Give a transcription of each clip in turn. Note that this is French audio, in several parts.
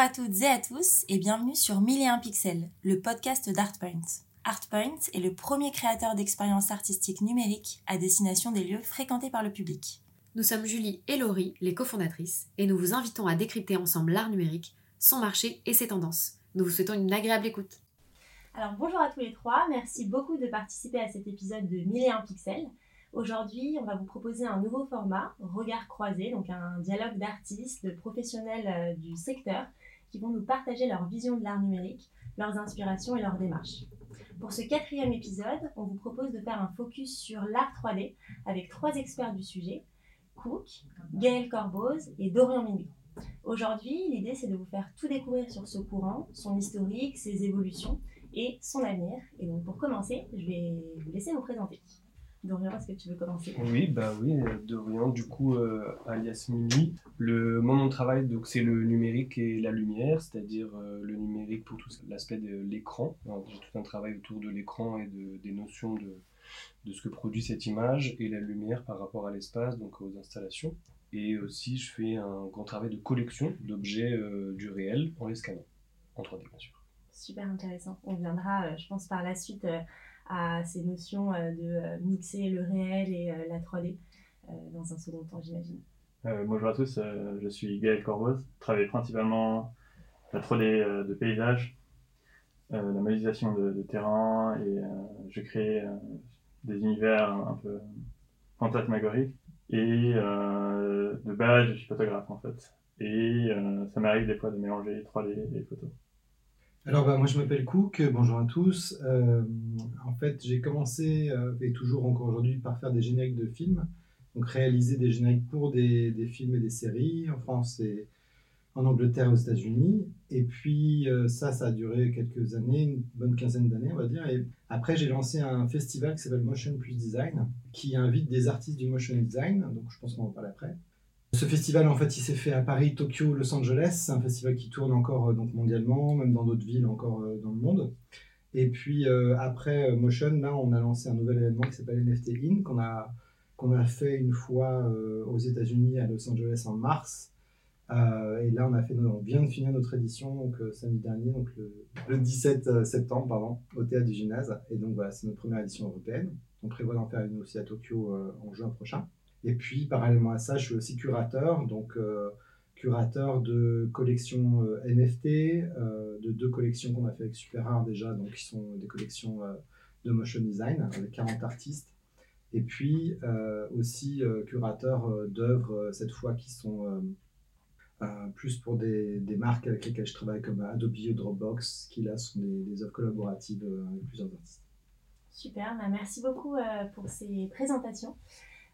à toutes et à tous et bienvenue sur 1001 pixels, le podcast d'ArtPoint. ArtPoint est le premier créateur d'expériences artistiques numériques à destination des lieux fréquentés par le public. Nous sommes Julie et Laurie, les cofondatrices, et nous vous invitons à décrypter ensemble l'art numérique, son marché et ses tendances. Nous vous souhaitons une agréable écoute. Alors bonjour à tous les trois, merci beaucoup de participer à cet épisode de 1001 pixels. Aujourd'hui, on va vous proposer un nouveau format, Regard croisé, donc un dialogue d'artistes, de professionnels euh, du secteur qui vont nous partager leur vision de l'art numérique, leurs inspirations et leurs démarches. Pour ce quatrième épisode, on vous propose de faire un focus sur l'art 3D avec trois experts du sujet, Cook, Gaël Corboz et Dorian Minuit. Aujourd'hui, l'idée c'est de vous faire tout découvrir sur ce courant, son historique, ses évolutions et son avenir. Et donc pour commencer, je vais vous laisser vous présenter. Dorian, est-ce que tu veux commencer? Oui, bah oui, Dorian, du coup, euh, alias Mini. Le, moment de travail, donc, c'est le numérique et la lumière, c'est-à-dire euh, le numérique pour tout l'aspect de l'écran. J'ai tout un travail autour de l'écran et de, des notions de, de ce que produit cette image et la lumière par rapport à l'espace, donc aux installations. Et aussi, je fais un grand travail de collection d'objets euh, du réel en les scannant, en 3D bien sûr. Super intéressant. On viendra, je pense, par la suite à ces notions euh, de euh, mixer le réel et euh, la 3D dans un second temps, j'imagine. bonjour à tous, je suis Gaël Corboz, travaille principalement la 3D de paysage, la modélisation de, terrain et je crée des univers un, peu fantasmagoriques. Et de base, je suis photographe en fait. Et ça m'arrive des fois de mélanger 3D et photos. Alors, bah, moi, je m'appelle Cook. Bonjour à tous. Euh, en fait, j'ai commencé, euh, et toujours encore aujourd'hui, par faire des génériques de films. Donc, réaliser des génériques pour des, des films et des séries en France et en Angleterre et aux États-Unis. Et puis, euh, ça, ça a duré quelques années, une bonne quinzaine d'années, on va dire. Et après, j'ai lancé un festival qui s'appelle Motion Plus Design, qui invite des artistes du motion design. Donc, je pense qu'on en parle après. Ce festival, en fait, il s'est fait à Paris, Tokyo, Los Angeles. C'est un festival qui tourne encore euh, donc, mondialement, même dans d'autres villes encore euh, dans le monde. Et puis euh, après Motion, là, on a lancé un nouvel événement qui s'appelle NFT In, qu'on a, a fait une fois aux États-Unis, à Los Angeles en mars. et là, on, a fait, on vient de finir notre édition donc, samedi dernier, donc le, 17 septembre, pardon, au théâtre du gymnase. Et donc voilà, c'est notre première édition européenne. On prévoit d'en faire une aussi à Tokyo en juin prochain. Et puis, parallèlement à ça, je suis aussi curateur, donc euh, curateur de collections euh, NFT, euh, de deux collections qu'on a fait avec Super Rare déjà, donc qui sont des collections de motion design avec 40 artistes. Et puis aussi curateur d'œuvres, cette fois, qui sont plus pour des, des, marques avec lesquelles je travaille, comme Adobe ou Dropbox, qui là sont des, des œuvres collaboratives avec plusieurs artistes. Super, bah, merci beaucoup pour ces présentations.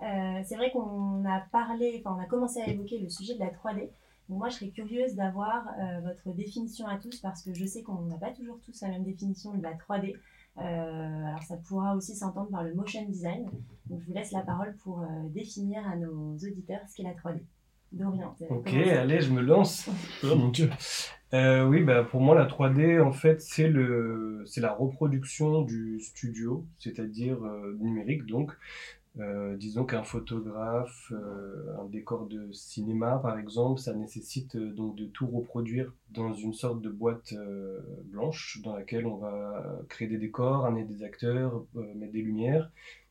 Euh, c'est vrai qu'on a parlé, enfin on a commencé à évoquer le sujet de la 3D. moi, je serais curieuse d'avoir euh, votre définition à tous parce que je sais qu'on n'a pas toujours tous la même définition de la 3D. Euh, alors ça pourra aussi s'entendre par le motion design. Donc je vous laisse la parole pour définir à nos auditeurs ce qu'est la 3D. Dorian. Ok, allez, je me lance. oh mon dieu. oui, bah, pour moi, la 3D, en fait, c'est la reproduction du studio, c'est-à-dire numérique, donc euh, disons qu'un photographe, euh, un décor de cinéma par exemple, ça nécessite euh, donc de tout reproduire dans une sorte de boîte blanche dans laquelle on va créer des décors, amener des acteurs, mettre des lumières.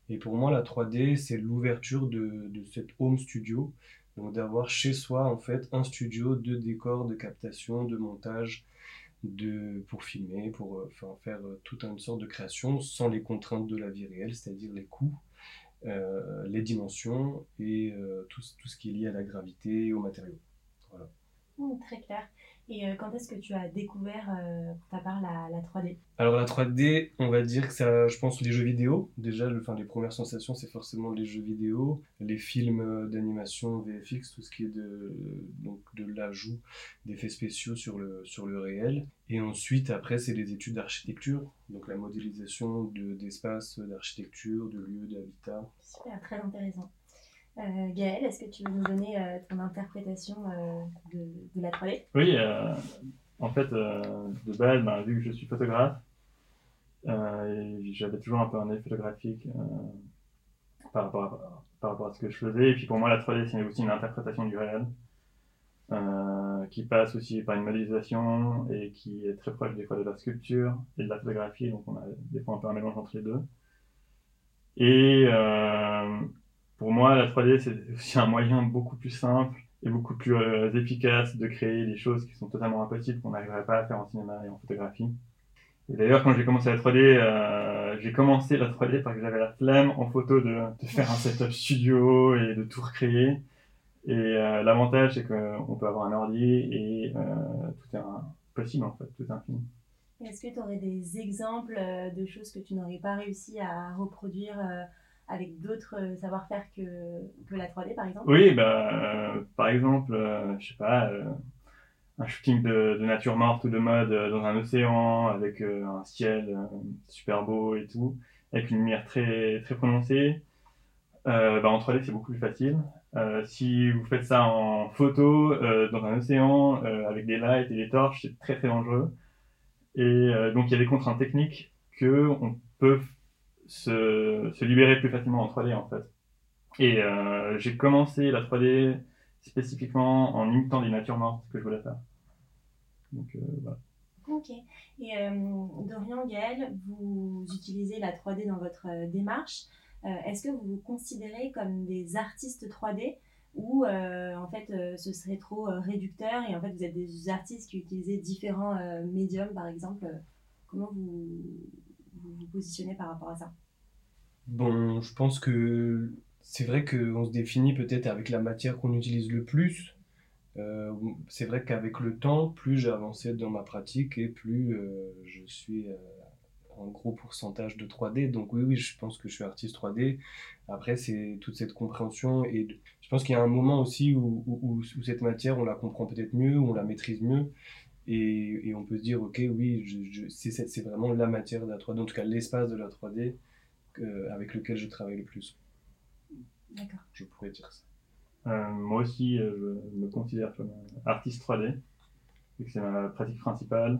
Et pour moi, la 3D, c'est l'ouverture de, de cette home studio, donc d'avoir chez soi en fait un studio de décors, de captation, de montage, de, pour filmer, pour faire toute une sorte de création sans les contraintes de la vie réelle, c'est-à-dire les coûts euh, les dimensions et euh, tout, tout, ce qui est lié à la gravité et aux matériaux. Voilà. Mmh, très clair. Et euh, quand est-ce que tu as découvert, pour ta part, la, la, 3D Alors la 3D, on va dire que ça, je pense les jeux vidéo. Déjà, le, enfin, les premières sensations, c'est forcément les jeux vidéo, les films d'animation, VFX, tout ce qui est de, donc, de l'ajout d'effets spéciaux sur le, sur le réel. Et ensuite, après, c'est les études d'architecture, donc la modélisation d'espaces d'architecture, de lieux, d'habitat. Super, très intéressant. Euh, Gaël, est-ce que tu veux nous donner euh, ton interprétation euh, de, la 3D Oui, en fait, de base, ben, vu que je suis photographe, j'avais toujours un peu un œil photographique par, rapport à, par rapport à ce que je faisais. Et puis pour moi, la 3D, c'est aussi une interprétation du réel. qui passe aussi par une modélisation et qui est très proche des fois de la sculpture et de la photographie, donc on a des fois un peu un mélange entre les deux. Et pour moi, la 3D, c'est aussi un moyen beaucoup plus simple et beaucoup plus efficace de créer des choses qui sont totalement impossibles, qu'on n'arriverait pas à faire en cinéma et en photographie. Et d'ailleurs, quand j'ai commencé la 3D, euh, j'ai commencé la 3D parce que j'avais la flemme en photo de, faire un setup studio et de tout recréer. Et euh, l'avantage, c'est qu'on peut avoir un ordi et euh, tout est possible en fait, tout est infini. Est-ce que tu aurais des exemples euh, de choses que tu n'aurais pas réussi à reproduire euh, avec d'autres euh, savoir-faire que, que, la 3D par exemple? Oui, bah, par exemple, je sais pas un shooting de, de, nature morte ou de mode euh, dans un océan avec euh, un ciel euh, super beau et tout, avec une lumière très, très prononcée. Euh, bah, en 3D, c'est beaucoup plus facile. si vous faites ça en photo dans un océan avec des lights et des torches, c'est très très dangereux. Et donc il y a des contraintes techniques que on peut se, se libérer plus facilement en 3D en fait. Et j'ai commencé la 3D spécifiquement en imitant des natures mortes que je voulais faire. Donc euh, voilà. Ok. Et euh, Dorian, Gaël, vous utilisez la 3D dans votre euh, démarche. Est-ce que vous vous considérez comme des artistes 3D ou en fait ce serait trop réducteur et en fait vous êtes des artistes qui utilisez différents médiums par exemple? Comment vous, vous vous positionnez par rapport à ça? Bon, je pense que c'est vrai qu'on se définit peut-être avec la matière qu'on utilise le plus. Euh, c'est vrai qu'avec le temps, plus j'ai avancé dans ma pratique et plus euh, je suis euh, en gros pourcentage de 3D. Donc oui, oui, je pense que je suis artiste 3D. Après, c'est toute cette compréhension et je pense qu'il y a un moment aussi où, où, où, cette matière, on la comprend peut-être mieux, on la maîtrise mieux. Et, et on peut se dire, ok, oui, je, je, c'est vraiment la matière de la 3D, en tout cas l'espace de la 3D avec lequel je travaille le plus. D'accord. Je pourrais dire ça. Euh, moi aussi, euh, je me considère comme artiste 3D, vu que c'est ma pratique principale.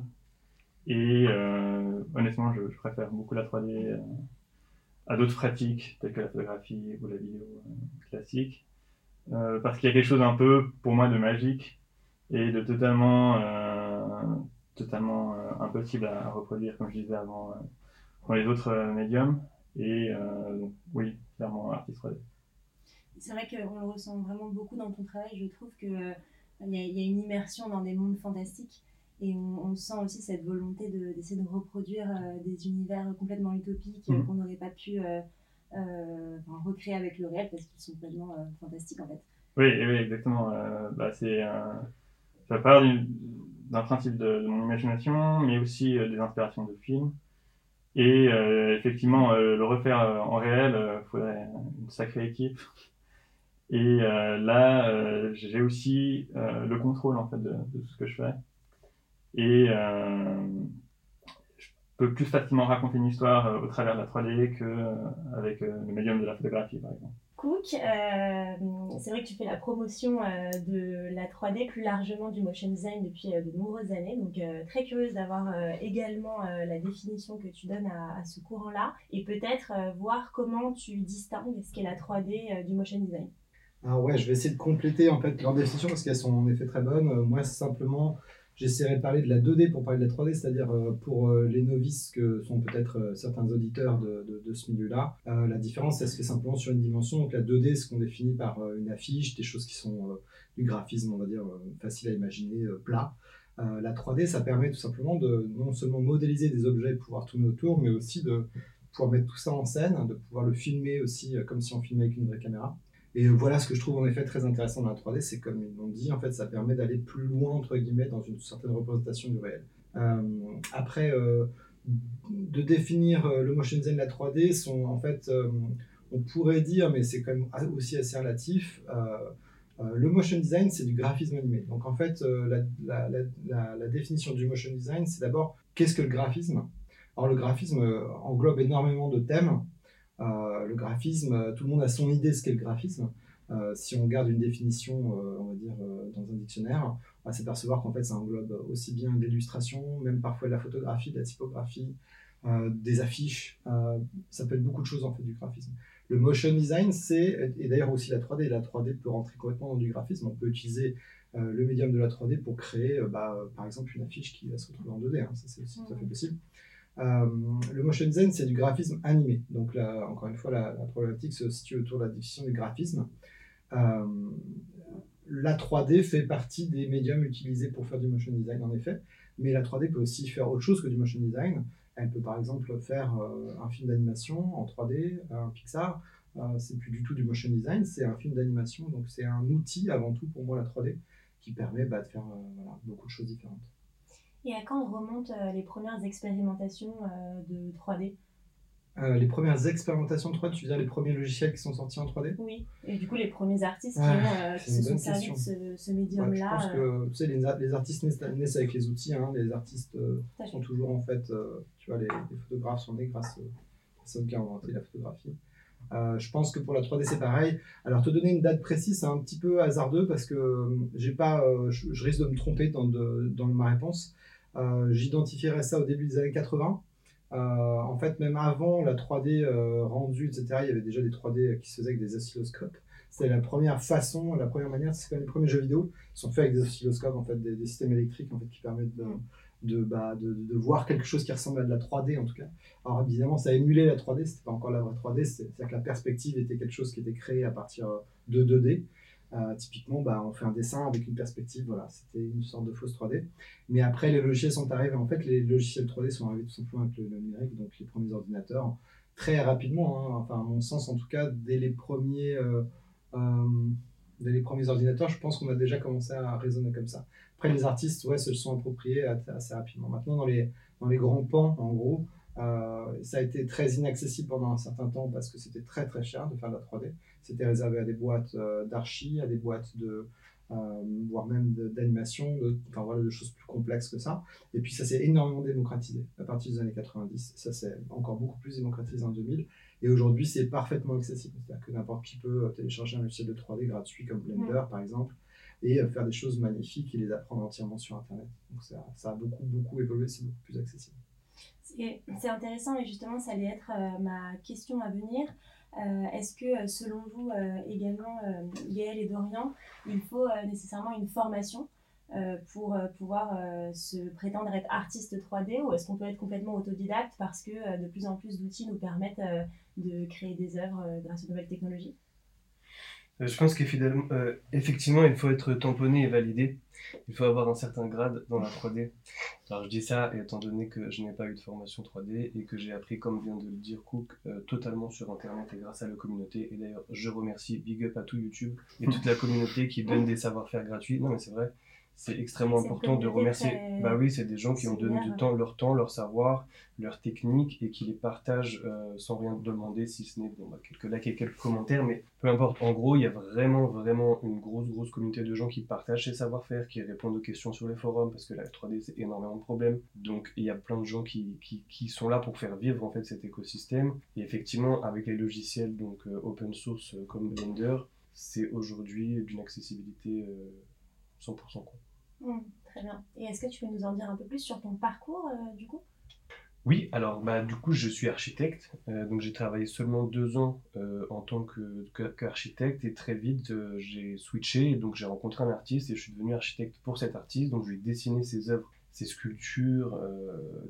Et euh, honnêtement, je, je, préfère beaucoup la 3D euh, à d'autres pratiques, telles que la photographie ou la vidéo euh, classique. parce qu'il y a quelque chose un peu, pour moi, de magique et de totalement, totalement impossible à reproduire, comme je disais avant, dans les autres médiums. Et donc, oui, clairement, artiste 3D c'est vrai qu'on le ressent vraiment beaucoup dans ton travail. Je trouve qu'il euh, y, y, a une immersion dans des mondes fantastiques et on, on sent aussi cette volonté d'essayer de, de, reproduire euh, des univers complètement utopiques mmh. qu'on n'aurait pas pu euh, euh recréer avec le réel parce qu'ils sont complètement fantastiques en fait. Oui, oui exactement. bah, c'est ça part d'un principe de, mon imagination, mais aussi des inspirations de films. Et effectivement, le refaire en réel, il faudrait une sacrée équipe. Et euh, là, euh, j'ai aussi euh, le contrôle en fait de, tout ce que je fais. Et je peux plus facilement raconter une histoire au travers de la 3D qu'avec le médium de la photographie, par exemple. Cook, euh, c'est vrai que tu fais la promotion euh, de la 3D, plus largement du motion design depuis euh, de nombreuses années. Donc, très curieuse d'avoir également la définition que tu donnes à, ce courant-là et peut-être voir comment tu distingues ce qu'est la 3D du motion design? Alors ouais, je vais essayer de compléter en fait leur définition parce qu'elles sont en effet très bonnes. Moi, simplement, j'essaierai de parler de la 2D pour parler de la 3D, c'est-à-dire euh, pour euh, les novices que sont peut-être certains auditeurs de, de, ce milieu-là. la différence, elle se fait simplement sur une dimension. Donc la 2D, ce qu'on définit par une affiche, des choses qui sont du graphisme, on va dire, facile à imaginer, plat. la 3D, ça permet tout simplement de non seulement modéliser des objets pour pouvoir tourner autour, mais aussi de pouvoir mettre tout ça en scène, de pouvoir le filmer aussi comme si on filmait avec une vraie caméra. Et voilà ce que je trouve en effet très intéressant dans la 3D, c'est comme ils l'ont dit, en fait, ça permet d'aller plus loin, entre guillemets, dans une certaine représentation du réel. Euh, après, euh, de définir euh, le motion design et la 3D sont en fait, on pourrait dire, mais c'est quand même aussi assez relatif, le motion design, c'est du graphisme animé. Donc en fait, la, définition du motion design, c'est d'abord qu'est-ce que le graphisme? Alors le graphisme englobe énormément de thèmes. Euh, le graphisme, tout le monde a son idée de ce qu'est le graphisme. Euh, si on garde une définition, euh, on va dire, dans un dictionnaire, on va s'apercevoir qu'en fait, ça englobe aussi bien l'illustration, même parfois de la photographie, de la typographie, des affiches. ça peut être beaucoup de choses en fait du graphisme. Le motion design, c'est, et d'ailleurs aussi la 3D, la 3D peut rentrer complètement dans du graphisme. On peut utiliser le médium de la 3D pour créer, bah, par exemple, une affiche qui va se retrouver en 2D. Hein. ça, c'est aussi tout à fait possible. Le motion design, c'est du graphisme animé. Donc là, encore une fois, la, problématique se situe autour de la définition du graphisme. la 3D fait partie des médiums utilisés pour faire du motion design, en effet. Mais la 3D peut aussi faire autre chose que du motion design. Elle peut par exemple faire euh, un film d'animation en 3D, un Pixar. Euh, c'est plus du tout du motion design, c'est un film d'animation. Donc c'est un outil avant tout pour moi la 3D qui permet bah, de faire euh, beaucoup de choses différentes. Et à quand remontent les premières expérimentations de 3D euh, les premières expérimentations 3D, tu veux dire les premiers logiciels qui sont sortis en 3D Oui, et du coup les premiers artistes qui, euh, se sont servis de ce, médium-là. je pense que tu sais, les, les artistes naissent, avec les outils, hein. les artistes euh, sont toujours en fait, tu vois, les, photographes sont nés grâce aux personnes qui ont inventé la photographie. je pense que pour la 3D c'est pareil. Alors te donner une date précise c'est un petit peu hasardeux parce que j'ai pas, je, je, risque de me tromper dans, de, dans ma réponse. J'identifierais ça au début des années 80. Euh, en fait, même avant la 3D euh, rendue, etc., il y avait déjà des 3D qui se faisaient avec des oscilloscopes. C'était la première façon, la première manière, c'est quand les premiers jeux vidéo sont faits avec des oscilloscopes, en fait, des, systèmes électriques en fait, qui permettent de, de, bah, de, de, voir quelque chose qui ressemble à de la 3D en tout cas. Alors évidemment, ça émulé la 3D, c'était pas encore la vraie 3D, c'est-à-dire que la perspective était quelque chose qui était créé à partir de 2D. Euh, typiquement, bah, on fait un dessin avec une perspective, voilà, c'était une sorte de fausse 3D. Mais après, les logiciels sont arrivés. En fait, les logiciels 3D sont arrivés tout simplement avec le, numérique, donc les premiers ordinateurs, très rapidement, hein. enfin, à mon sens en tout cas, dès les premiers, euh, euh, dès les premiers ordinateurs, je pense qu'on a déjà commencé à raisonner comme ça. Après, les artistes, ouais, se sont appropriés assez rapidement. Maintenant, dans les, dans les grands pans, en gros, ça a été très inaccessible pendant un certain temps parce que c'était très très cher de faire de la 3D. C'était réservé à des boîtes euh, d'archi, à des boîtes de, euh, voire même d'animation, de, enfin voilà, de choses plus complexes que ça. Et puis ça s'est énormément démocratisé à partir des années 90. Ça s'est encore beaucoup plus démocratisé en 2000. Et aujourd'hui, c'est parfaitement accessible. C'est-à-dire que n'importe qui peut télécharger un logiciel de 3D gratuit comme Blender, par exemple, et euh, faire des choses magnifiques et les apprendre entièrement sur Internet. Donc ça, ça a beaucoup, beaucoup évolué, c'est beaucoup plus accessible. C'est intéressant et justement, ça allait être ma question à venir. Euh, est-ce que euh, selon vous euh, également, Gaël et Dorian, il faut nécessairement une formation pour pouvoir se prétendre être artiste 3D ou est-ce qu'on peut être complètement autodidacte parce que de plus en plus d'outils nous permettent de créer des œuvres grâce aux nouvelles technologies? Je pense qu'effectivement, euh, il faut être tamponné et validé. Il faut avoir un certain grade dans la 3D. Alors je dis ça étant donné que je n'ai pas eu de formation 3D et que j'ai appris, comme vient de le dire Cook, euh, totalement sur Internet et grâce à la communauté. Et d'ailleurs, je remercie Big Up à tout YouTube et toute la communauté qui donne des savoir-faire gratuits. Non mais c'est vrai, c'est extrêmement important de remercier. Bah oui, c'est des gens qui ont donné du temps, leur temps, leur savoir, leur technique et qui les partagent euh, sans rien demander, si ce n'est bon, bah, quelques likes et quelques commentaires. Mais peu importe, en gros, il y a vraiment, vraiment une grosse, grosse communauté de gens qui partagent ces savoir-faire, qui répondent aux questions sur les forums parce que la 3D, c'est énormément de problèmes. Donc, il y a plein de gens qui, qui, qui, sont là pour faire vivre en fait cet écosystème. Et effectivement, avec les logiciels donc euh, open source euh, comme Blender, c'est aujourd'hui d'une accessibilité 100% quoi. Très bien. Et est-ce que tu peux nous en dire un peu plus sur ton parcours euh, du coup? Oui, alors bah, du coup je suis architecte, euh, donc j'ai travaillé seulement deux ans euh, en tant qu'architecte et très vite j'ai switché, donc j'ai rencontré un artiste et je suis devenu architecte pour cet artiste, donc je lui ai dessiné ses œuvres, ses sculptures,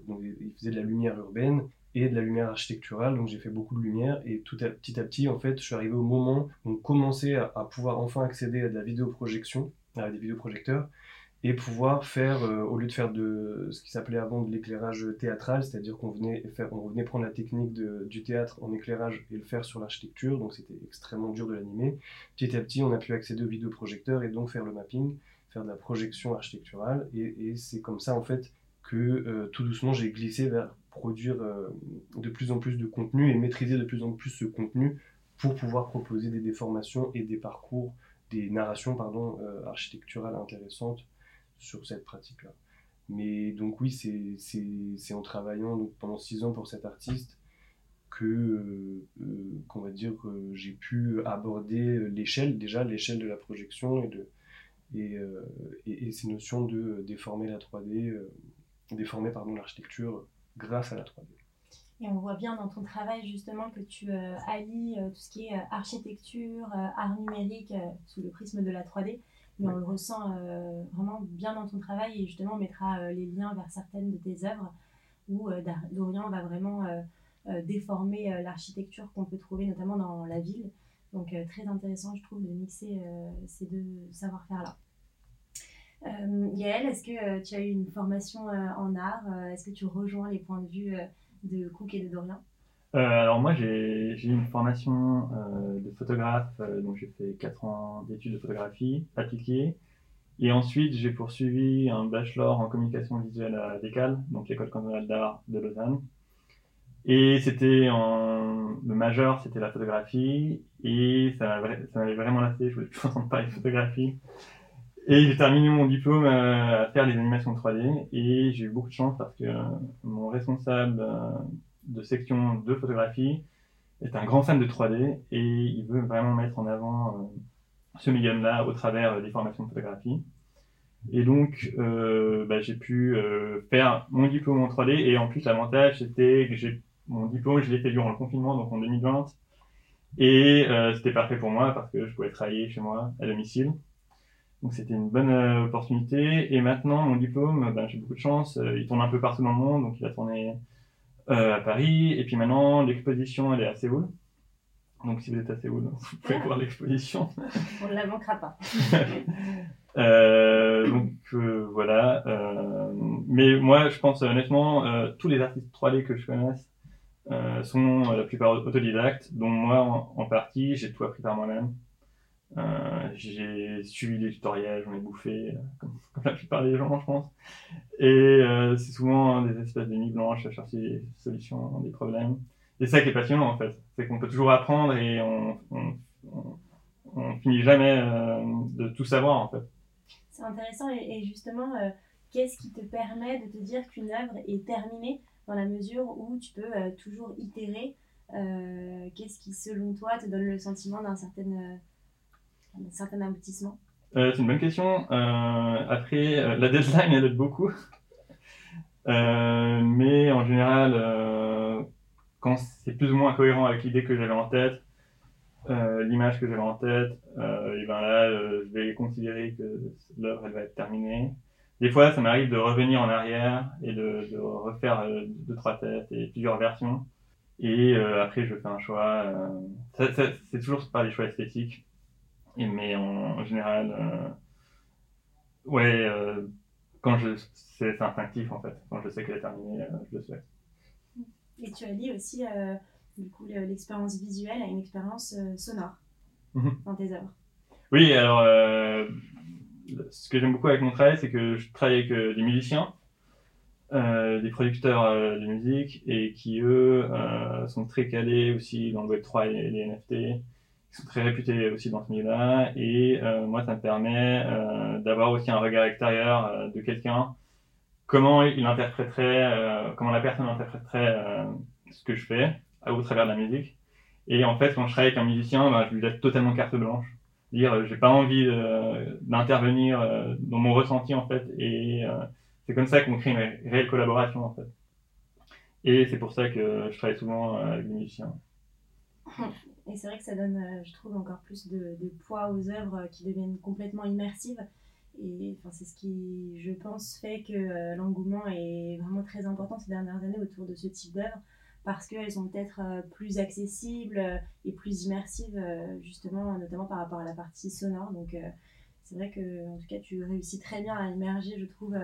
donc il faisait de la lumière urbaine et de la lumière architecturale, donc j'ai fait beaucoup de lumière et tout à, petit à petit en fait je suis arrivé au moment où on commençait à, à pouvoir enfin accéder à de la vidéoprojection, à des vidéoprojecteurs et pouvoir faire, euh, au lieu de faire de ce qui s'appelait avant de l'éclairage théâtral, c'est-à-dire qu'on venait, faire, on venait prendre la technique du théâtre en éclairage et le faire sur l'architecture, donc c'était extrêmement dur de l'animer. Petit à petit, on a pu accéder aux vidéoprojecteurs et donc faire le mapping, faire de la projection architecturale, et, c'est comme ça en fait que euh, tout doucement j'ai glissé vers produire euh, de plus en plus de contenu et maîtriser de plus en plus ce contenu pour pouvoir proposer des déformations et des parcours, des narrations pardon, architecturales intéressantes sur cette pratique-là. Mais donc oui, c'est en travaillant donc, pendant six ans pour cet artiste que euh, euh, qu'on va dire que j'ai pu aborder l'échelle déjà l'échelle de la projection et de et, euh, et, ces notions de déformer la 3D déformer pardon l'architecture grâce à la 3D et on voit bien dans ton travail justement que tu allies tout ce qui est architecture art numérique sous le prisme de la 3D mais on le ressent euh, vraiment bien dans ton travail et justement on mettra euh, les liens vers certaines de tes œuvres où euh, Dorian va vraiment déformer l'architecture qu'on peut trouver notamment dans la ville. Donc très intéressant je trouve de mixer ces deux savoir-faire-là. Euh, Yael, est-ce que tu as eu une formation en art Est-ce que tu rejoins les points de vue de Cook et de Dorian? Alors moi j'ai une formation euh, de photographe, euh, donc j'ai fait 4 ans d'études de photographie appliquée. Et ensuite j'ai poursuivi un bachelor en communication visuelle à l'ECAL, donc l'école cantonale d'art de Lausanne. Et c'était en... le majeur, c'était la photographie, et ça m'avait vraiment lassé, je voulais plus entendre parler de photographie. Et j'ai terminé mon diplôme euh, à faire des animations 3D, et j'ai eu beaucoup de chance parce que euh, mon responsable euh, de section de photographie est un grand fan de 3D et il veut vraiment mettre en avant euh, ce médium-là au travers euh, des formations de photographie. Et donc, euh, bah, j'ai pu faire mon diplôme en 3D et en plus l'avantage c'était que mon diplôme, je l'ai fait durant le confinement, donc en 2020. Et c'était parfait pour moi parce que je pouvais travailler chez moi à domicile. Donc c'était une bonne opportunité. Et maintenant, mon diplôme, ben, j'ai beaucoup de chance. il tourne un peu partout dans le monde, donc il a tourné à Paris. Et puis maintenant, l'exposition, elle est à Séoul. Donc si vous êtes à Séoul, vous pouvez voir l'exposition. On ne la manquera pas. Euh, donc euh, voilà. euh, mais moi, je pense honnêtement, euh, tous les artistes 3D que je connaisse euh, sont euh, la plupart autodidactes, dont moi en, en partie, j'ai tout appris par moi-même. Euh, j'ai suivi des tutoriels, j'en ai bouffé, euh, comme, la plupart des gens, je pense. Et euh, c'est souvent des espèces de nuits blanches à chercher des solutions, des problèmes. Et ça qui est passionnant en fait, c'est qu'on peut toujours apprendre et on, on, on, finit jamais euh, de tout savoir en fait. C'est intéressant et, et justement, qu'est-ce qui te permet de te dire qu'une œuvre est terminée dans la mesure où tu peux toujours itérer Qu'est-ce qui, selon toi, te donne le sentiment d'un certain, certain aboutissement Euh, c'est une bonne question. Euh, après, euh, la deadline, elle aide beaucoup. Mais en général, quand c'est plus ou moins cohérent avec l'idée que j'avais en tête, l'image que j'avais en tête, et ben là, je vais considérer que l'œuvre elle va être terminée. Des fois, ça m'arrive de revenir en arrière et de, refaire deux trois têtes et plusieurs versions. Et après, je fais un choix. euh, c'est toujours pas des choix esthétiques. Et, mais en, en général, euh, ouais, euh, quand je, c'est instinctif en fait. Quand je sais qu'elle est terminée, euh, je le sais. Et tu as dit aussi, du coup, le- l'expérience visuelle à une expérience sonore Mhm. dans tes œuvres. Oui, alors, ce que j'aime beaucoup avec mon travail, c'est que je travaille avec des musiciens, euh, des producteurs euh, de musique, et qui, eux, euh, sont très calés aussi dans le Web3 et les NFT. Très réputés aussi dans ce milieu-là. Et euh, moi, ça me permet euh, d'avoir aussi un regard extérieur euh, de quelqu'un, comment il interpréterait, comment la personne interpréterait ce que je fais au travers de la musique. Et en fait, quand je travaille avec un musicien, ben, je lui laisse totalement carte blanche. Dire j'ai pas envie d'intervenir dans mon ressenti en fait. Et c'est comme ça qu'on crée une ré- réelle collaboration en fait. Et c'est pour ça que je travaille souvent avec des musiciens Et c'est vrai que ça donne, euh, je trouve, encore plus de, de poids aux œuvres qui deviennent complètement immersives. Et enfin, c'est ce qui, je pense, fait que euh, l'engouement est vraiment très important ces dernières années autour de ce type d'œuvres parce qu'elles sont peut-être euh, plus accessibles et plus immersives, justement, notamment par rapport à la partie sonore. Donc, c'est vrai que, en tout cas, tu réussis très bien à immerger, je trouve,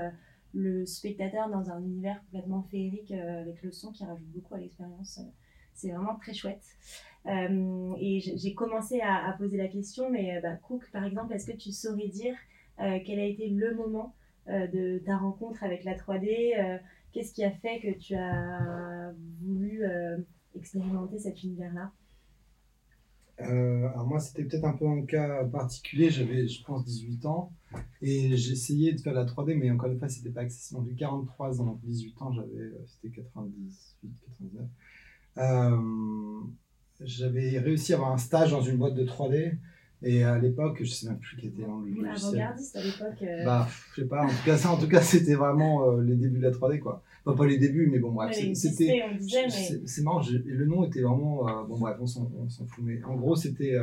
le spectateur dans un univers complètement féerique avec le son qui rajoute beaucoup à l'expérience. C'est vraiment très chouette. Euh, et j'ai commencé à, poser la question, mais euh, bah, Cook, par exemple, est-ce que tu saurais dire euh, quel a été le moment de ta rencontre avec la 3D euh, Qu'est-ce qui a fait que tu as voulu expérimenter cet univers-là? Alors moi, c'était peut-être un peu un cas particulier. J'avais, je pense, 18 ans et j'essayais de faire la 3D, mais encore une fois, c'était pas accessible. J'ai 43 ans, donc 18 ans, j'avais, c'était 98, 99. Euh, j'avais réussi à avoir un stage dans une boîte de 3D et à l'époque, je sais même plus quel était le logiciel. Avant-gardiste à l'époque. euh, Bah, je sais pas, en tout cas, ça, en tout cas, c'était vraiment euh, les débuts de la 3D, quoi. Enfin, pas les débuts, mais bon, bref. C'était. C'est marrant, le nom était vraiment. euh, bon, bref, on s'en fout. Mais en gros, c'était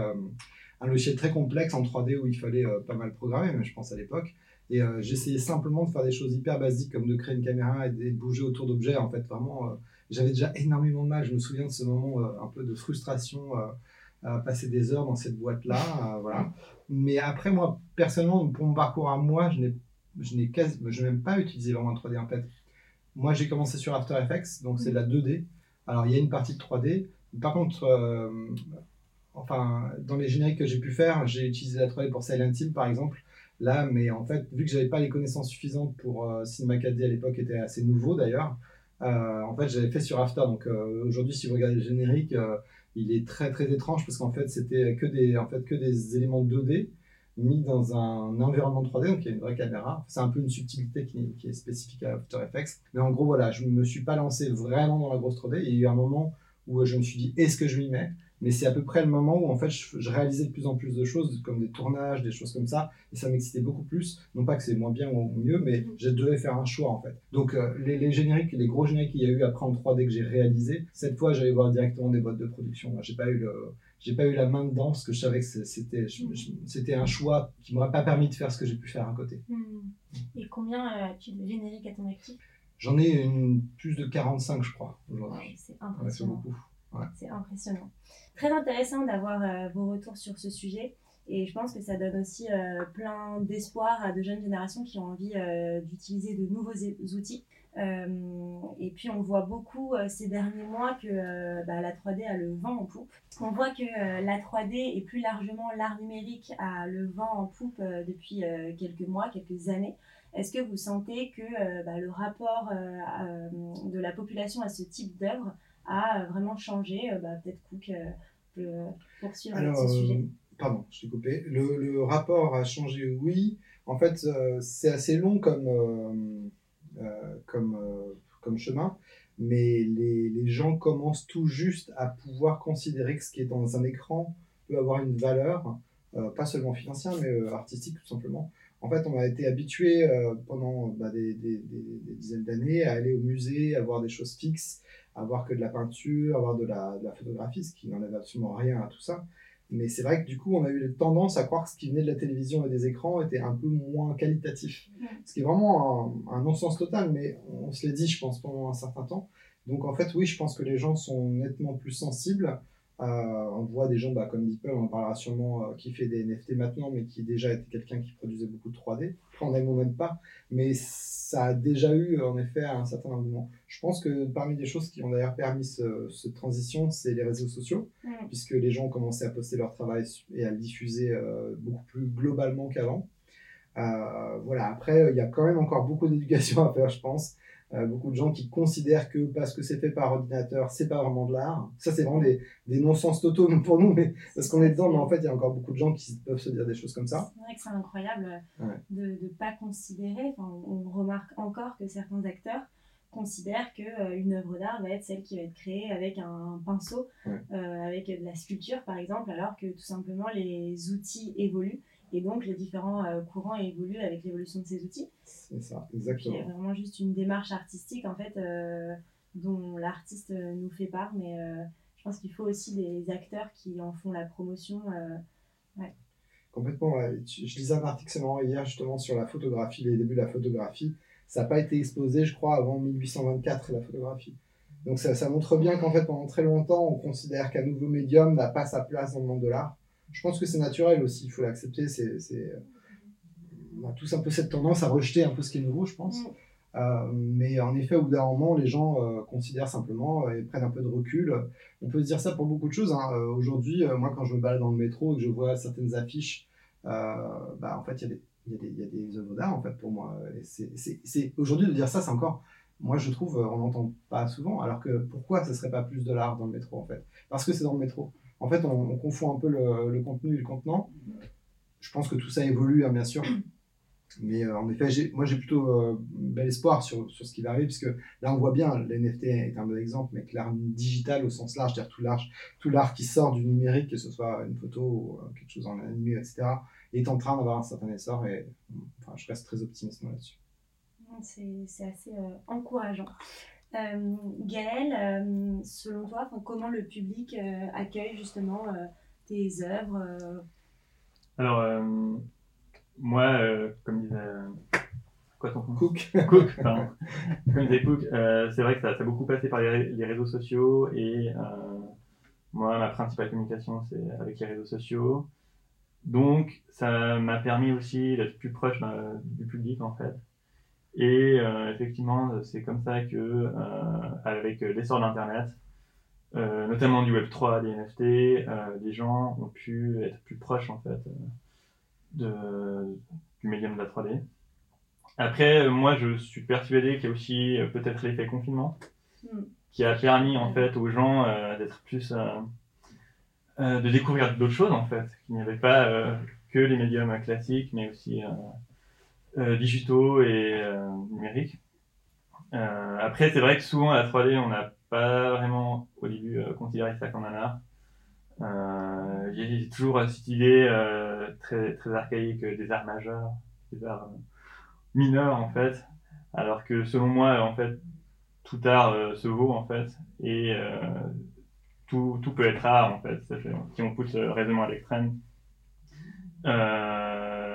un logiciel très complexe en 3D où il fallait pas mal programmer, mais je pense à l'époque. Et j'essayais simplement de faire des choses hyper basiques comme de créer une caméra et de bouger autour d'objets. En fait, vraiment, j'avais déjà énormément de mal. Je me souviens de ce moment euh, un peu de frustration euh, à passer des heures dans cette boîte-là. euh, voilà. Mais après, moi, personnellement, pour mon parcours à moi, je n'ai même pas utilisé vraiment le 3D en fait. Moi, j'ai commencé sur After Effects, donc c'est de la 2D. Alors, il y a une partie de 3D. Par contre, enfin, dans les génériques que j'ai pu faire, j'ai utilisé la 3D pour Silent Hill, par exemple. Là, mais en fait, vu que j'avais pas les connaissances suffisantes pour Cinema 4D à l'époque, était assez nouveau d'ailleurs. Euh, en fait, j'avais fait sur After. Donc euh, aujourd'hui, si vous regardez le générique, euh, il est très très étrange parce qu'en fait, c'était que des, en fait, que des éléments 2D mis dans un environnement 3D, donc il y a une vraie caméra. C'est un peu une subtilité qui, qui est spécifique à After Effects. Mais en gros, voilà, je ne me suis pas lancé vraiment dans la grosse 3D. Il y a eu un moment où je me suis dit, est-ce que je m'y mets? Mais c'est à peu près le moment où en fait je, je réalisais de plus en plus de choses, comme des tournages, des choses comme ça, et ça m'excitait beaucoup plus. Non pas que c'est moins bien ou mieux, mais je devais faire un choix en fait. Donc euh, les, les génériques, les gros génériques qu'il y a eu après en 3D que j'ai réalisé, cette fois j'allais voir directement des boîtes de production. Moi, J'ai pas eu le, j'ai pas eu la main dedans parce que je savais que c'était, je- c'était un choix qui m'aurait pas permis de faire ce que j'ai pu faire à côté. Hmm. Et combien euh, as-tu de génériques à ton actif J'en ai une, plus de 45 je crois aujourd'hui. Ouais, C'est Ouais, c'est impressionnant. Très intéressant d'avoir euh, vos retours sur ce sujet. Et je pense que ça donne aussi euh, plein d'espoir à de jeunes générations qui ont envie euh, d'utiliser de nouveaux outils. Et puis on voit beaucoup ces derniers mois que bah, la 3D a le vent en poupe. On voit que la 3D et plus largement l'art numérique a le vent en poupe depuis quelques mois, quelques années. Est-ce que vous sentez que bah, le rapport de la population à ce type d'œuvre a vraiment changé Euh, bah, Peut-être Cook euh, peut poursuivre Alors, ce euh, sujet. pardon, je t'ai coupé. Le, le rapport a changé, oui. En fait, euh, c'est assez long comme, euh, euh, comme, euh, comme chemin, mais les, les gens commencent tout juste à pouvoir considérer que ce qui est dans un écran peut avoir une valeur, euh, pas seulement financière, mais euh, artistique tout simplement. En fait, on a été habitué euh, pendant bah, des, des- des- des dizaines d'années à aller au musée, à voir des choses fixes, à voir que de la peinture, à voir de la, de la photographie, ce qui n'enlève absolument rien à tout ça. Mais c'est vrai que du coup, on a eu tendance à croire que ce qui venait de la télévision et des écrans était un peu moins qualitatif. Ce qui est vraiment un, un non-sens total, mais on se l'est dit, je pense, pendant un certain temps. Donc en fait, oui, je pense que les gens sont nettement plus sensibles. Euh, on voit des gens bah, comme Deeple, on en parlera sûrement, euh, qui fait des NFT maintenant, mais qui déjà était quelqu'un qui produisait beaucoup de 3D. Après, on aime ou même pas, mais ça a déjà eu en effet un certain engouement. Je pense que parmi les choses qui ont d'ailleurs permis ce- cette transition, c'est les réseaux sociaux puisque les gens ont commencé à poster leur travail et à le diffuser euh, beaucoup plus globalement qu'avant. Euh, voilà, après, il y a quand même encore beaucoup d'éducation à faire, je pense. Euh, beaucoup de gens qui considèrent que parce que c'est fait par ordinateur, c'est pas vraiment de l'art. Ça, c'est vraiment des, des non-sens totaux pour nous, mais parce qu'on est dedans, mais en fait, il y a encore beaucoup de gens qui peuvent se dire des choses comme ça. C'est vrai que c'est incroyable Ouais. de ne pas considérer, enfin, on remarque encore que certains acteurs considèrent qu'une œuvre d'art va être celle qui va être créée avec un pinceau, Ouais. euh, avec de la sculpture par exemple, alors que tout simplement les outils évoluent et donc les différents euh, courants évoluent avec l'évolution de ces outils. C'est ça, exactement. a vraiment juste une démarche artistique en fait euh, dont l'artiste euh, nous fait part, mais euh, je pense qu'il faut aussi des acteurs qui en font la promotion. Complètement. ouais. Je je lisais un article c'est marrant, hier justement sur la photographie, les débuts de la photographie. Ça n'a pas été exposé, je crois, avant 1824, la photographie. Donc ça, ça montre bien qu'en fait, pendant très longtemps, on considère qu'un nouveau médium n'a pas sa place dans le monde de l'art. Je pense que c'est naturel aussi, il faut l'accepter. C'est, c'est- On a tous un peu cette tendance à rejeter un peu ce qui est nouveau, je pense. Mm. Euh, mais en effet, au bout d'un moment, les gens euh, considèrent simplement euh, et prennent un peu de recul. On peut se dire ça pour beaucoup de choses. hein. Euh, Aujourd'hui, moi, quand je me balade dans le métro et que je vois certaines affiches, bah, en fait, il y a des y, y a œuvres d'art en fait pour moi. Et c'est- c'est- c'est- Aujourd'hui de dire ça, c'est encore, moi je trouve, on n'entend pas souvent. Alors que pourquoi ce serait pas plus de l'art dans le métro en fait? Parce que c'est dans le métro. En fait, on, on confond un peu le, contenu et le contenant. Je pense que tout ça évolue, hein, bien sûr. Mais euh, en effet, moi j'ai plutôt euh, bel espoir sur, sur ce qui va arriver, puisque là on voit bien, l'NFT est un bon exemple, mais que l'art digital au sens large, c'est-à-dire tout l'art, tout l'art qui sort du numérique, que ce soit une photo ou euh, quelque chose en animé, etc., est en train d'avoir un certain essor et enfin, je reste très optimiste là-dessus. C'est assez encourageant. Euh, Gaëlle, selon toi, comment le public accueille justement tes œuvres Alors, moi, comme disait Quoi ton Cook Cook, pardon. Comme disait Cook, c'est vrai que ça, a beaucoup passé par les, les réseaux sociaux et moi, ma principale communication, c'est avec les réseaux sociaux. Donc, ça m'a permis aussi d'être plus proche du public, en fait. Et euh, effectivement, c'est comme ça que, euh, avec l'essor d'Internet, euh, notamment du Web3, des NFT, les gens ont pu être plus proches, en fait, de, du médium de la 3D. Après, moi, je suis persuadé qu'il y a aussi peut-être l'effet confinement. Hmm qui a permis en fait aux gens euh, d'être plus euh, euh, de découvrir d'autres choses en fait qu'il n'y avait pas que les médiums classiques mais aussi digitaux et numériques après c'est vrai que souvent à la 3D on n'a pas vraiment au début considéré ça comme un art il y a toujours cette idée très, très archaïque des arts majeurs, des arts mineurs en fait. Alors que selon moi, en fait, tout art euh, se vaut en fait et euh, tout, tout, peut être art en fait, si on pousse le raisonnement à l'extrême.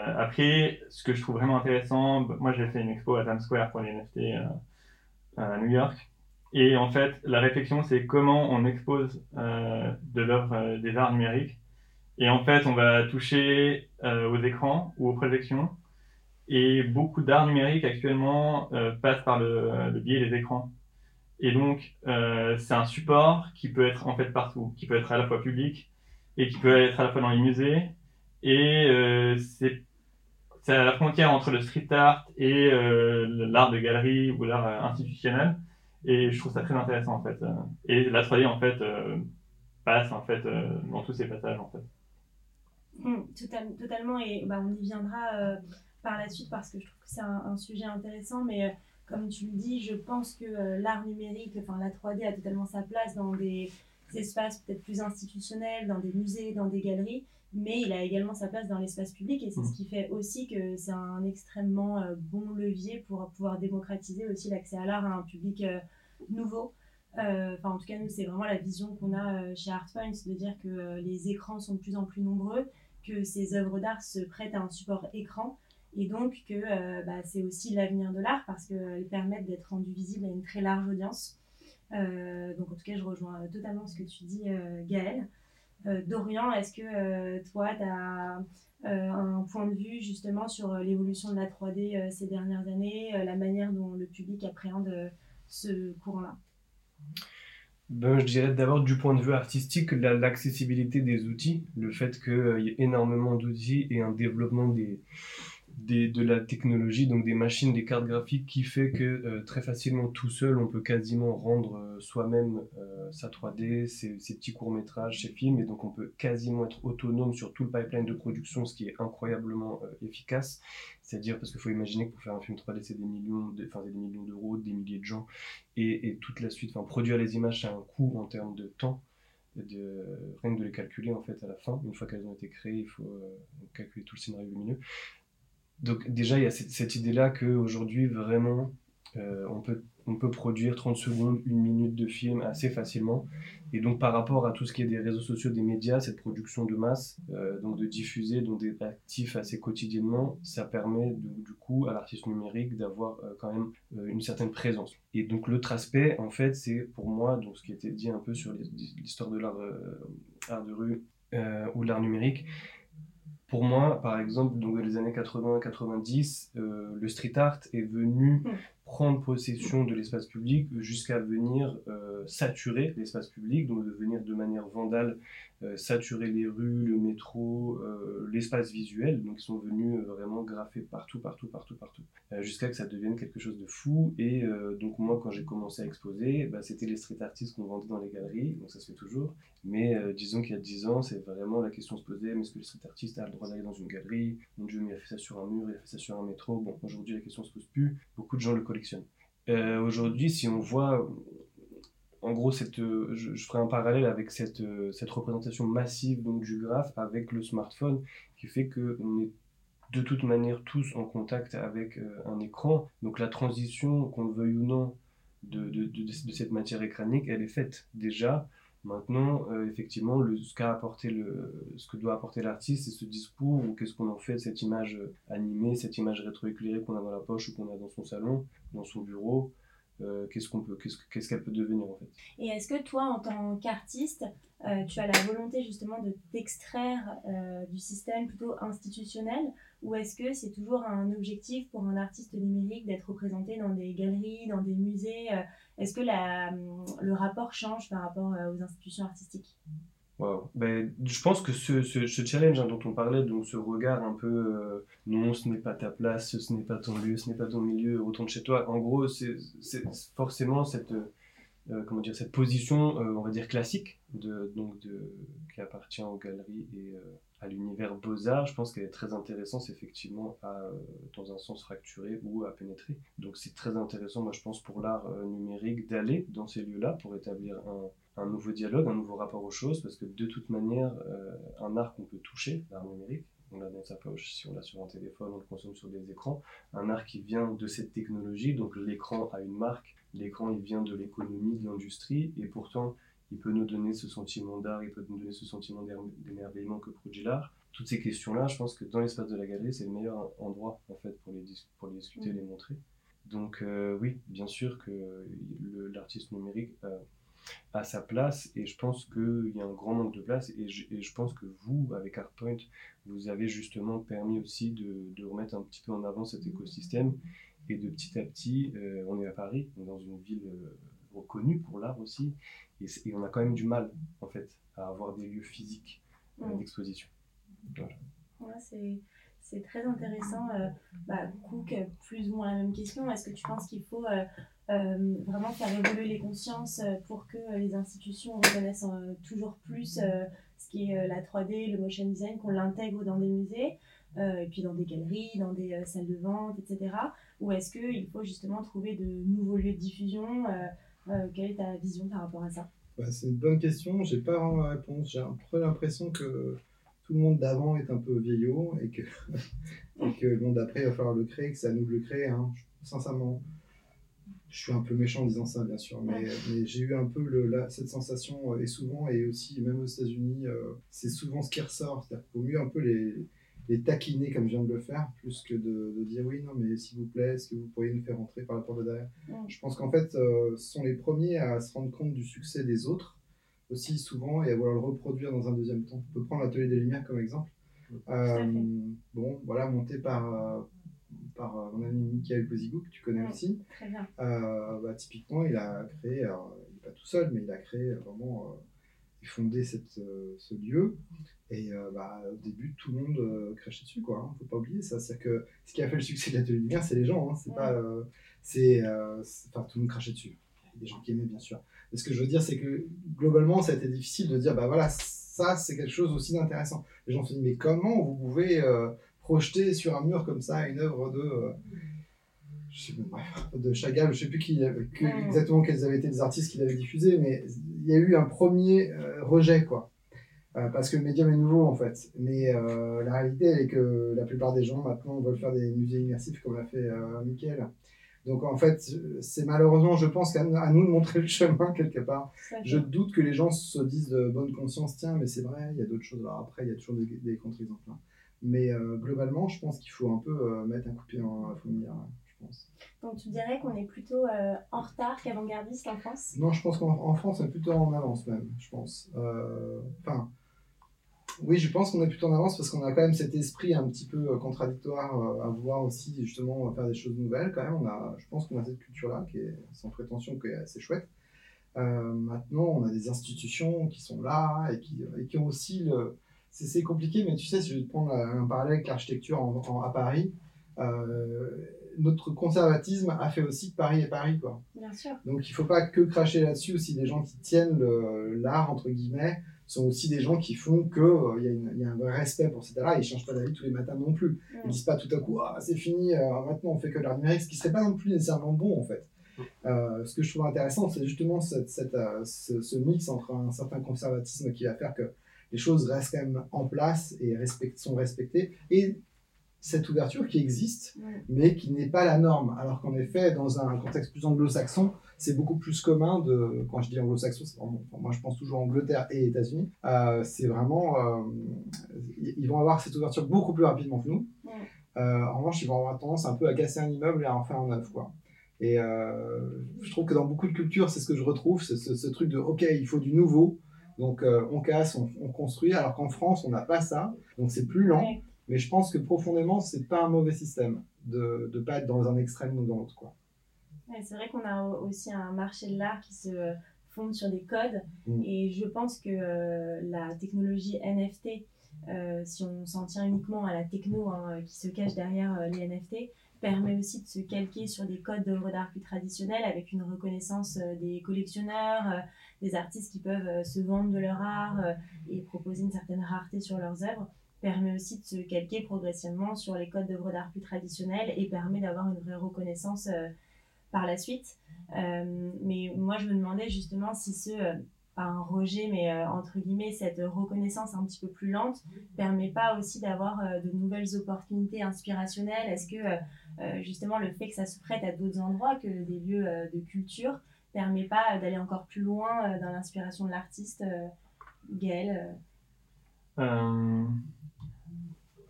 Euh, après, ce que je trouve vraiment intéressant, moi j'ai fait une expo à Times Square pour les NFT à New York. Et en fait, la réflexion, c'est comment on expose de l'œuvre des arts numériques. Et en fait, on va toucher aux écrans ou aux projections. Et beaucoup d'art numérique actuellement passent par le, biais des écrans. Et donc, euh, c'est un support qui peut être en fait partout, qui peut être à la fois public et qui peut être à la fois dans les musées. Et euh, c'est à la frontière entre le street art et euh, l'art de galerie ou l'art institutionnel. Et je trouve ça très intéressant en fait. Et la 3D en fait passe en fait dans tous ces passages en fait. Mmh, totalement et bah, on y viendra par la suite parce que je trouve que c'est un, sujet intéressant. Mais comme tu le dis, je pense que euh, l'art numérique, enfin la 3D a totalement sa place dans des espaces peut-être plus institutionnels, dans des musées, dans des galeries, mais il a également sa place dans l'espace public et c'est ce mmh. qui fait aussi que c'est un extrêmement euh, bon levier pour pouvoir démocratiser aussi l'accès à l'art à un public euh, nouveau. Enfin, en tout cas, nous, c'est vraiment la vision qu'on a chez Artpoints, de dire que les écrans sont de plus en plus nombreux, que ces œuvres d'art se prêtent à un support écran et donc que euh, bah, c'est aussi l'avenir de l'art parce qu'elles permettent d'être rendues visibles à une très large audience. Euh, donc en tout cas, je rejoins totalement ce que tu dis, euh, Gaëlle. Dorian, est-ce que toi, tu as un point de vue justement sur l'évolution de la 3D ces dernières années, la manière dont le public appréhende ce courant-là? Ben, je dirais d'abord du point de vue artistique, l'accessibilité des outils, le fait qu'il y ait énormément d'outils et un développement des, de la technologie, donc des machines, des cartes graphiques, qui fait que euh, très facilement tout seul, on peut quasiment rendre euh, soi-même euh, sa 3D, ses, petits courts-métrages, ses films, et donc on peut quasiment être autonome sur tout le pipeline de production, ce qui est incroyablement efficace. C'est-à-dire, parce qu'il faut imaginer que pour faire un film 3D, c'est des millions, de, des millions d'euros, des milliers de gens, et, toute la suite, enfin, produire les images, c'est un coût en termes de temps. De, rien que de les calculer en fait à la fin, une fois qu'elles ont été créées, il faut calculer tout le scénario lumineux. Donc déjà, il y a cette, idée-là qu'aujourd'hui, vraiment, euh, on, peut, on peut produire 30 secondes, une minute de film assez facilement. Et donc par rapport à tout ce qui est des réseaux sociaux, des médias, cette production de masse, euh, donc de diffuser, donc d'être actif assez quotidiennement, ça permet du coup à l'artiste numérique d'avoir euh, quand même une certaine présence. Et donc l'autre aspect, en fait, c'est pour moi, donc ce qui était dit un peu sur l'histoire de l'art art de rue ou l'art numérique, pour moi, par exemple, dans les années 80-90, euh, le street art est venu mm prendre possession de l'espace public jusqu'à venir euh, saturer l'espace public, donc de venir de manière vandale euh, saturer les rues, le métro, euh, l'espace visuel. Donc ils sont venus vraiment graffer partout, partout, partout, partout, jusqu'à que ça devienne quelque chose de fou. Et donc moi, quand j'ai commencé à exposer, bah, c'était les street artistes qu'on vendait dans les galeries, donc ça se fait toujours. Mais disons qu'il y a 10 ans, c'est vraiment la question se posait, mais est-ce que le street artiste a le droit d'aller dans une galerie? Mon Dieu, mais il a fait ça sur un mur, il a fait ça sur un métro. Bon, aujourd'hui, la question se pose plus. Beaucoup de gens le euh, aujourd'hui, si on voit, en gros, cette, je, ferai un parallèle avec cette, cette représentation massive donc, du graphe avec le smartphone qui fait qu'on est de toute manière tous en contact avec un écran. Donc la transition, qu'on le veuille ou non, de, de, de, cette matière écranique, elle est faite déjà. Maintenant, euh, effectivement, ce, qu'a apporté le, ce que doit apporter l'artiste, c'est ce discours ou qu'est-ce qu'on en fait de cette image euh, animée, cette image rétroéclairée qu'on a dans la poche ou qu'on a dans son salon, dans son bureau. Euh, qu'est-ce qu'on peut, qu'est-ce, qu'est-ce qu'elle peut devenir en fait. Et est-ce que toi, en tant qu'artiste, tu as la volonté justement de t'extraire du système plutôt institutionnel ou est-ce que c'est toujours un objectif pour un artiste numérique d'être représenté dans des galeries, dans des musées Est-ce que la, le rapport change par rapport euh, aux institutions artistiques? Wow. Ben, je pense que ce, ce, challenge hein, dont on parlait, donc ce regard un peu euh, non, ce n'est pas ta place, ce n'est pas ton lieu, ce n'est pas ton milieu, retourne chez toi. En gros, c'est forcément cette, euh, comment dire, cette position, on va dire classique, de, donc de, qui appartient aux galeries et à l'univers beaux-arts. Je pense qu'elle est très intéressante, effectivement, à, euh, dans un sens fracturé ou à pénétrer. Donc c'est très intéressant, moi je pense, pour l'art euh, numérique d'aller dans ces lieux-là pour établir un, un nouveau dialogue, un nouveau rapport aux choses, parce que de toute manière, euh, un art qu'on peut toucher, l'art numérique, on l'a dans sa poche, si on l'a sur un téléphone, on le consomme sur des écrans, un art qui vient de cette technologie, donc l'écran a une marque, l'écran il vient de l'économie, de l'industrie, et pourtant il peut nous donner ce sentiment d'art, il peut nous donner ce sentiment d'émerveillement que produit l'art. Toutes ces questions-là, je pense que dans l'espace de la galerie, c'est le meilleur endroit en fait pour les, pour les discuter, mmh. les montrer. Donc euh, oui, bien sûr que l'artiste numérique euh, a sa place et je pense qu'il y a un grand manque de place et je, et je, pense que vous, avec Artpoint, vous avez justement permis aussi de, de, remettre un petit peu en avant cet écosystème et de petit à petit, euh, on est à Paris, dans une ville reconnue pour l'art aussi et, et, on a quand même du mal en fait à avoir des lieux physiques euh, mmh. d'exposition. Voilà. Ouais, c'est très intéressant. Euh, bah, Cook, plus ou moins la même question. Est-ce que tu penses qu'il faut euh, euh, vraiment faire évoluer les consciences pour que les institutions reconnaissent toujours plus ce qui est la 3D, le motion design, qu'on l'intègre dans des musées et puis dans des galeries, dans des salles de vente, etc. Ou est-ce qu'il faut justement trouver de nouveaux lieux de diffusion Quelle est ta vision par rapport à ça? Bah, C'est une bonne question. J'ai pas vraiment la réponse. J'ai un peu l'impression que tout le monde d'avant est un peu vieillot et que, et que le monde d'après, il va falloir le créer, que c'est à nous de le créer. Hein. Sincèrement, je suis un peu méchant en disant ça, bien sûr, mais, mais j'ai eu un peu le, la, cette sensation, et souvent, et aussi, même aux États-Unis, euh, c'est souvent ce qui ressort. C'est-à-dire qu'il vaut mieux un peu les, les taquiner comme je viens de le faire, plus que de, de dire oui, non, mais s'il vous plaît, est-ce que vous pourriez nous faire entrer par la porte de derrière? Je pense qu'en fait, euh, ce sont les premiers à se rendre compte du succès des autres aussi souvent et à vouloir le reproduire dans un deuxième temps. On peut prendre l'atelier des Lumières comme exemple. Euh, bon, voilà, monté par, euh, par mon ami Michael Pozigou, que tu connais mmh, aussi. Très bien. Euh, bah, typiquement, il a créé, alors, il n'est pas tout seul, mais il a créé vraiment, fondé cette, ce lieu. Et bah, au début, tout le monde crachait dessus, quoi. Hein, faut pas oublier ça. C'est-à-dire que ce qui a fait le succès de l'atelier des Lumières, c'est les gens. Hein, c'est pas, c'est, enfin, tout le monde crachait dessus. Il y a des gens qui aimaient, bien sûr. Et ce que je veux dire, c'est que globalement, ça a été difficile de dire, bah voilà, ça, c'est quelque chose aussi d'intéressant. Les gens se disent, mais comment vous pouvez euh, projeter sur un mur comme ça une œuvre de, euh, je sais, bref, de Chagall, je sais plus qui, que, exactement quels avaient été les artistes qui l'avaient diffusé, mais il y a eu un premier euh, rejet, quoi. Euh, parce que le médium est nouveau en fait. Mais euh, la réalité elle est que la plupart des gens maintenant veulent faire des musées immersifs comme l'a fait Mickaël. Donc en fait, c'est malheureusement, je pense, qu'à nous de montrer le chemin quelque part. Je doute que les gens se disent de bonne conscience, tiens, mais c'est vrai, il y a d'autres choses. Alors après, il y a toujours des, des contre-exemples. Hein. Mais euh, globalement, je pense qu'il faut un peu euh, mettre un coup de pied dans la fourmilière, hein, pense. Donc tu dirais qu'on est plutôt euh, en retard qu'avant-gardiste en France? Non, je pense qu'en France, on est plutôt en avance même, je pense. Enfin oui, je pense qu'on est plutôt en avance parce qu'on a quand même cet esprit un petit peu contradictoire à vouloir aussi justement faire des choses nouvelles. Quand même, on a, je pense qu'on a cette culture-là qui est sans prétention, qui est assez chouette. Euh, maintenant, on a des institutions qui sont là et qui, et qui ont aussi le. C'est compliqué, mais tu sais, si je vais te prendre un parallèle avec l'architecture à Paris, euh, notre conservatisme a fait aussi que Paris est Paris, quoi. Bien sûr. Donc, il ne faut pas que cracher là-dessus. Aussi, des gens qui tiennent l'art entre guillemets sont aussi des gens qui font qu'il euh, y, y, a un vrai respect pour cet art-là. Ils ne changent pas d'avis tous les matins non plus. Ils ne disent pas tout à coup, ah, c'est fini, euh, maintenant on fait que l'art numérique, ce qui ne serait pas non plus nécessairement bon en fait. Euh, ce que je trouve intéressant, c'est justement cette, cette, euh, ce, ce, mix entre un certain conservatisme qui va faire que les choses restent quand même en place et respect, sont respectées, et cette ouverture qui existe, Ouais. mais qui n'est pas la norme. Alors qu'en effet, dans un contexte plus anglo-saxon, c'est beaucoup plus commun de. Quand je dis anglo-saxon, moi, je pense toujours Angleterre et États-Unis. Euh, c'est vraiment. euh, ils vont avoir cette ouverture beaucoup plus rapidement que nous. Ouais. Euh, en revanche, ils vont avoir tendance un peu à casser un immeuble et à en faire un neuf, quoi. Et je trouve que dans beaucoup de cultures, c'est ce que je retrouve, c'est ce, ce truc de OK, il faut du nouveau. Donc on casse, on, on construit, alors qu'en France, on n'a pas ça. Donc c'est plus lent. Ouais. Mais je pense que profondément, c'est pas un mauvais système de ne pas être dans un extrême ou dans l'autre. quoi. Ouais, c'est vrai qu'on a aussi un marché de l'art qui se fonde sur des codes Mm. et je pense que euh, la technologie NFT, euh, si on s'en tient uniquement à la techno hein, qui se cache derrière euh, les NFT, permet aussi de se calquer sur des codes d'œuvres d'art plus traditionnels avec une reconnaissance des collectionneurs, des artistes qui peuvent se vendre de leur art et proposer une certaine rareté sur leurs œuvres permet aussi de se calquer progressivement sur les codes d'œuvres d'art plus traditionnels et permet d'avoir une vraie reconnaissance euh, par la suite. Euh, mais moi, je me demandais justement si ce, euh, pas un rejet, mais entre guillemets, cette reconnaissance un petit peu plus lente permet pas aussi d'avoir de nouvelles opportunités inspirationnelles Est-ce que justement le fait que ça se prête à d'autres endroits que des lieux de culture permet pas d'aller encore plus loin dans l'inspiration de l'artiste Gaël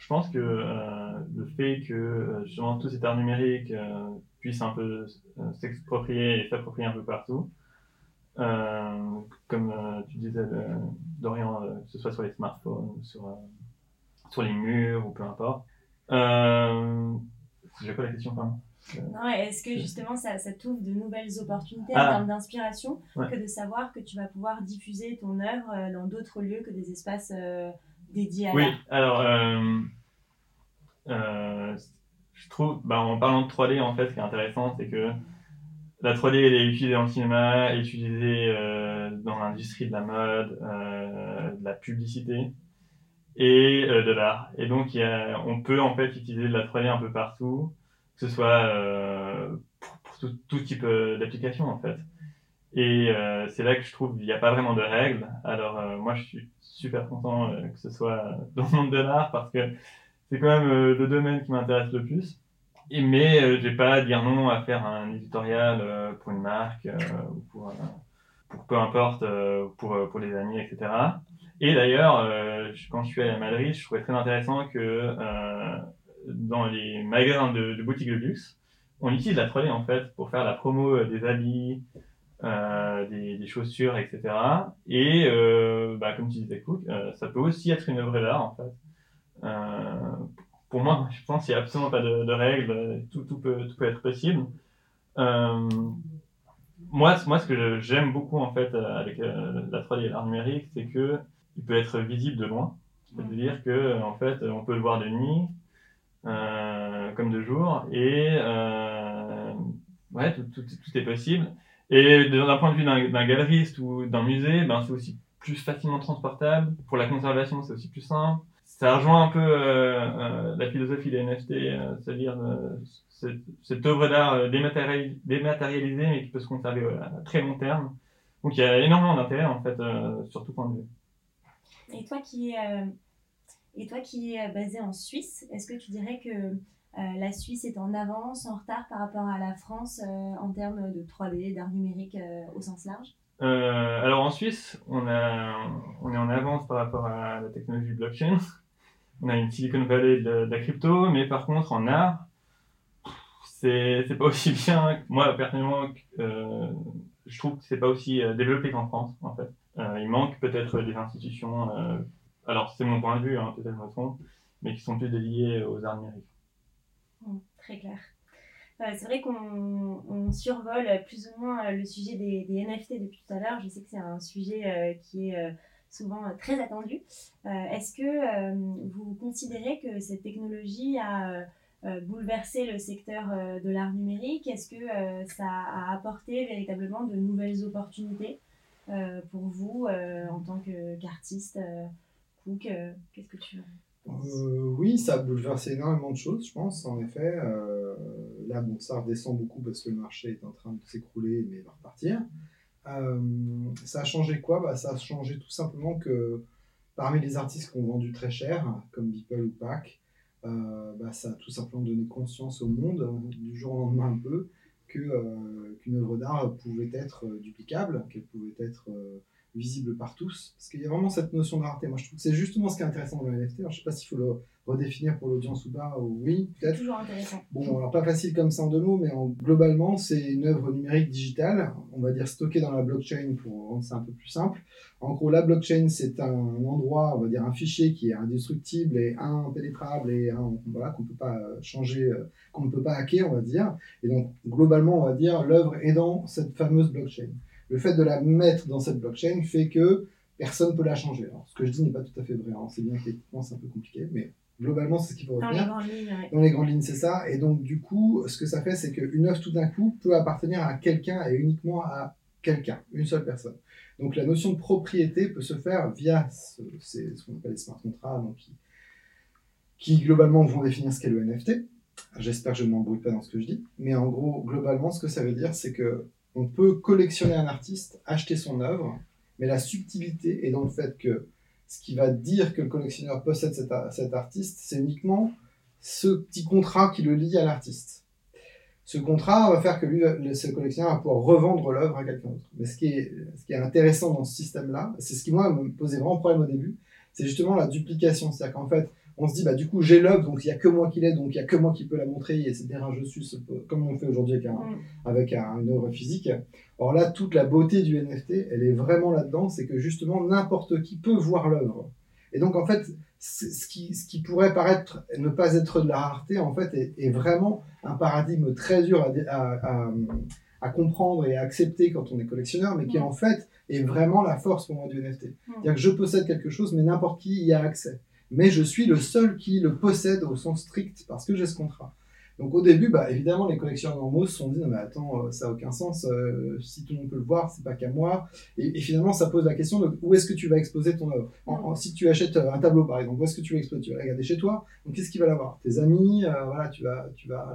je pense que euh, le fait que euh, justement tous ces arts numériques euh, puissent un peu euh, s'exproprier et s'approprier un peu partout, euh, comme tu disais Dorian, que ce soit sur les smartphones, sur, sur les murs ou peu importe. J'ai pas la question, pardon. Non, est-ce que justement ça, ça t'ouvre de nouvelles opportunités Ah. en termes d'inspiration Ouais. que de savoir que tu vas pouvoir diffuser ton œuvre dans d'autres lieux que des espaces à Oui, alors, euh, euh, je trouve, bah, en parlant de 3D, en fait, ce qui est intéressant, c'est que la 3D, elle est utilisée le cinéma, elle est utilisée euh, dans l'industrie de la mode, de la publicité et de l'art. Et donc, il y a, on peut, en fait, utiliser de la 3D un peu partout, que ce soit pour, pour tout, tout type d'application, en fait. Et euh, c'est là que je trouve qu'il n'y a pas vraiment de règles. Alors euh, moi, je suis super content euh, que ce soit dans le monde de l'art parce que c'est quand même le domaine qui m'intéresse le plus. Et, mais j'ai pas à dire non à faire un éditorial pour une marque ou pour, pour peu importe, pour, pour les amis, etc. Et d'ailleurs, quand je suis allé à Madrid, je trouvais très intéressant que dans les magasins de, de boutiques de luxe, on utilise la 3D en fait pour faire la promo des habits, euh, des, chaussures, etc. Et euh, bah, comme tu disais, Cook, euh, ça peut aussi être une œuvre d'art en fait. Pour moi, je pense qu'il n'y a absolument pas de, règles, tout, tout, peut, tout peut être possible. Moi, moi, ce que j'aime beaucoup en fait avec la 3D et l'art numérique, c'est que il peut être visible de loin. C'est-à-dire que en fait, on peut le voir de nuit, comme de jour, et ouais, tout, tout est possible. Et d'un point de vue d'un galeriste ou d'un musée, ben, c'est aussi plus facilement transportable. Pour la conservation, c'est aussi plus simple. Ça rejoint un peu euh, euh, la philosophie des NFT, euh, c'est-à-dire euh, cette, œuvre d'art dématérialis- dématérialisée mais qui peut se conserver à très long terme. Donc il y a énormément d'intérêt en fait sur tout point de vue. Et toi qui es, et toi qui es basé en Suisse, est-ce que tu dirais que la Suisse est en avance, en retard par rapport à la France euh, en termes de 3D, d'art numérique euh, au sens large Euh, alors en Suisse, on, est en avance par rapport à la technologie blockchain. On a une Silicon Valley de, la crypto, mais par contre en art, c'est pas aussi bien. Moi personnellement, euh, je trouve que c'est pas aussi euh, développé qu'en France en fait. Euh, il manque peut-être des institutions. euh, alors c'est mon point de vue, hein, peut-être je me trompe, mais qui sont plus dédiées aux arts numériques. Mm, Très clair. Euh, c'est vrai qu'on on survole plus ou moins euh, le sujet des, NFT depuis tout à l'heure. Je sais que c'est un sujet euh, qui est souvent très attendu. Est-ce que vous considérez que cette technologie a bouleversé le secteur de l'art numérique? Est-ce que ça a apporté véritablement de nouvelles opportunités pour vous en tant qu'artiste Cook, euh, qu'est-ce que tu penses Euh, oui, ça a bouleversé énormément de choses, je pense, en effet. Euh, là, bon, ça redescend beaucoup parce que le marché est en train de s'écrouler, mais va repartir. Euh, ça a changé quoi? Bah, Ça a changé tout simplement que parmi les artistes qui ont vendu très cher, comme Beeple ou Pac, bah, ça a tout simplement donné conscience au monde, du jour au lendemain un peu, qu'une œuvre d'art pouvait être duplicable, qu'elle pouvait être visible par tous. Parce qu'il y a vraiment cette notion de rareté. Moi, je trouve que c'est justement ce qui est intéressant dans le NFT. Alors, je ne sais pas s'il faut le redéfinir pour l'audience ou pas, ou oui, peut-être. toujours intéressant. Bon, alors pas facile comme ça en deux mots, mais en, globalement, c'est une œuvre numérique digitale, on va dire stockée dans la blockchain pour rendre ça un peu plus simple. En gros, la blockchain, c'est un endroit, on va dire un fichier qui est indestructible et impénétrable et un, voilà, qu'on ne peut pas changer, euh, qu'on ne peut pas hacker, on va dire. Et donc, globalement, on va dire, l'œuvre est dans cette fameuse blockchain. Le fait de la mettre dans cette blockchain fait que personne ne peut la changer. Alors, ce que je dis n'est pas tout à fait vrai, hein. c'est bien que techniquement c'est un peu compliqué, mais globalement, c'est ce qu'il faut Dans les retenir. grandes lignes, ouais. Dans les grandes lignes, c'est ça. Et donc, du coup, ce que ça fait, c'est qu'une œuvre, tout d'un coup, peut appartenir à quelqu'un et uniquement à quelqu'un, une seule personne. Donc, la notion de propriété peut se faire via ce, qu'on appelle les smart contracts, donc qui, qui, globalement vont définir ce qu'est le NFT. J'espère que je ne m'embrouille pas dans ce que je dis. Mais en gros, globalement, ce que ça veut dire, c'est que on peut collectionner un artiste, acheter son œuvre, mais la subtilité est dans le fait que ce qui va dire que le collectionneur possède cet, artiste, c'est uniquement ce petit contrat qui le lie à l'artiste. Ce contrat va faire que lui, le, ce collectionneur va pouvoir revendre l'œuvre à quelqu'un d'autre. Mais ce qui, est, ce qui est intéressant dans ce système-là, c'est ce qui, moi, me posait vraiment problème au début, c'est justement la duplication. C'est-à-dire qu'en fait, on se dit, bah, du coup, j'ai l'œuvre, donc il n'y a que moi qui l'ai, donc il n'y a que moi qui peux la montrer, et c'est un je suis, comme on fait aujourd'hui avec, un, Mm. avec un- une œuvre physique. Or là, toute la beauté du NFT, elle est vraiment là-dedans, c'est que justement, n'importe qui peut voir l'œuvre. Et donc, en fait, ce qui, ce qui pourrait paraître ne pas être de la rareté, en fait, est, est vraiment un paradigme très dur à, à, à- à comprendre et à accepter quand on est collectionneur, mais qui Mm. en fait est vraiment la force pour moi du NFT. C'est-à-dire que je possède quelque chose, mais n'importe qui y a accès. Mais je suis le seul qui le possède au sens strict parce que j'ai ce contrat. Donc au début, bah, évidemment, les collectionneurs normaux se sont dit, non mais attends, euh, ça n'a aucun sens, euh, si tout le monde peut le voir, c'est pas qu'à moi. Et, finalement, ça pose la question où est-ce que tu vas exposer ton œuvre? Si tu achètes euh, un tableau, par exemple, où est-ce que tu vas exposer? Tu vas regarder chez toi, donc qu'est-ce qui va l'avoir? Tes amis, voilà, tu vas, tu vas,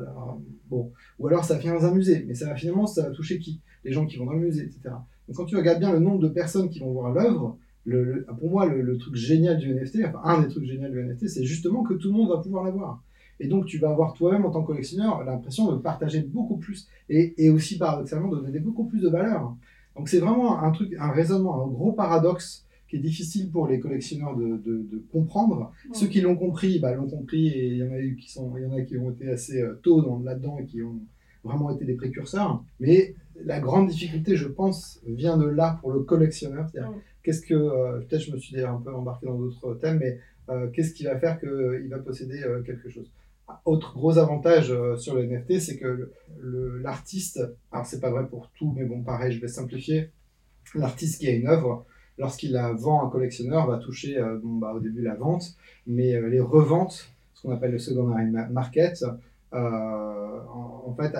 bon. Ou alors ça finir dans un musée, mais ça va finalement, ça va toucher qui? Les gens qui vont dans le musée, etc. Donc quand tu regardes bien le nombre de personnes qui vont voir l'œuvre, le, le- pour moi, le, le truc génial du NFT, enfin un des trucs géniaux du NFT, c'est justement que tout le monde va pouvoir l'avoir. Et donc, tu vas avoir toi-même, en tant que collectionneur, l'impression de partager beaucoup plus et, et aussi, paradoxalement, de donner beaucoup plus de valeur. Donc, c'est vraiment un truc, un raisonnement, un gros paradoxe qui est difficile pour les collectionneurs de, de- de comprendre. Ceux qui l'ont compris, bah, l'ont compris et il y en a eu qui sont, il y en a qui ont été assez euh, tôt dans- là-dedans et qui ont vraiment été des précurseurs. Mais la grande difficulté, je pense, vient de là pour le collectionneur. C'est-à-dire, Mm. Qu'est-ce que, euh, peut-être je me suis un peu embarqué dans d'autres thèmes, mais euh, qu'est-ce qui va faire qu'il va posséder euh, quelque chose? Autre gros avantage euh, sur le NFT, c'est que l'artiste, alors c'est pas vrai pour tout, mais bon, pareil, je vais simplifier. L'artiste qui a une œuvre, lorsqu'il la vend à un collectionneur, va toucher euh, bon, bah, au début la vente, mais euh, les reventes, ce qu'on appelle le secondary ma- market, euh, en, fait,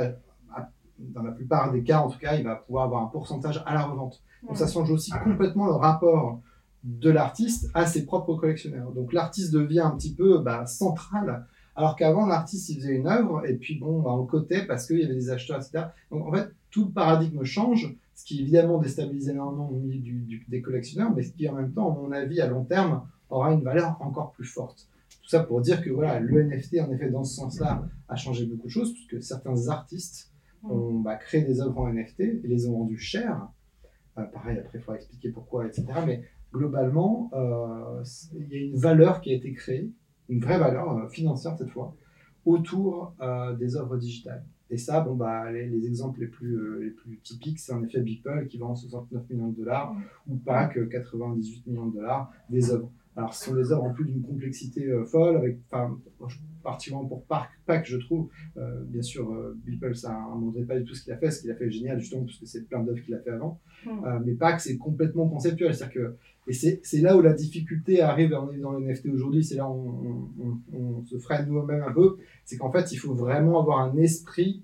dans la plupart des cas, en tout cas, il va pouvoir avoir un pourcentage à la revente. Donc ça change aussi complètement le rapport de l'artiste à ses propres collectionneurs. Donc l'artiste devient un petit peu bah, central alors qu'avant, l'artiste, il faisait une œuvre, et puis bon, bah, on cotait parce qu'il y avait des acheteurs, etc. Donc en fait, tout le paradigme change, ce qui évidemment déstabilise énormément au milieu du- du- des collectionneurs, mais ce qui en même temps, à mon avis, à long terme, aura une valeur encore plus forte. Tout ça pour dire que voilà, le NFT, en effet, dans ce sens-là, a changé beaucoup de choses, puisque certains artistes ont bah, créé des œuvres en NFT et les ont vendues cher. Euh, pareil, après, il faudra expliquer pourquoi, etc. Mais globalement, euh, il y a une valeur qui a été créée, une vraie valeur euh, financière cette fois, autour des œuvres digitales. Et ça, bon, bah, les, les exemples les plus, euh, les plus typiques, c'est en effet Beeple qui vend 69 millions de dollars, ou PAC, euh, 98 millions de dollars, des œuvres. Alors, ce sont des œuvres en plus d'une complexité euh, folle, avec, enfin, particulièrement pour PAC, PAC je trouve, euh, bien sûr, euh, Beeple, ça ne montrait pas du tout ce qu'il a fait, ce qu'il a fait est génial, justement, parce que c'est plein d'œuvres qu'il a fait avant. Mm. Euh, mais PAC, c'est complètement conceptuel, c'est-à-dire que et c'est là où la difficulté arrive on est dans le NFT aujourd'hui, c'est là où on, on- on se freine nous-mêmes un peu, c'est qu'en fait, il faut vraiment avoir un esprit,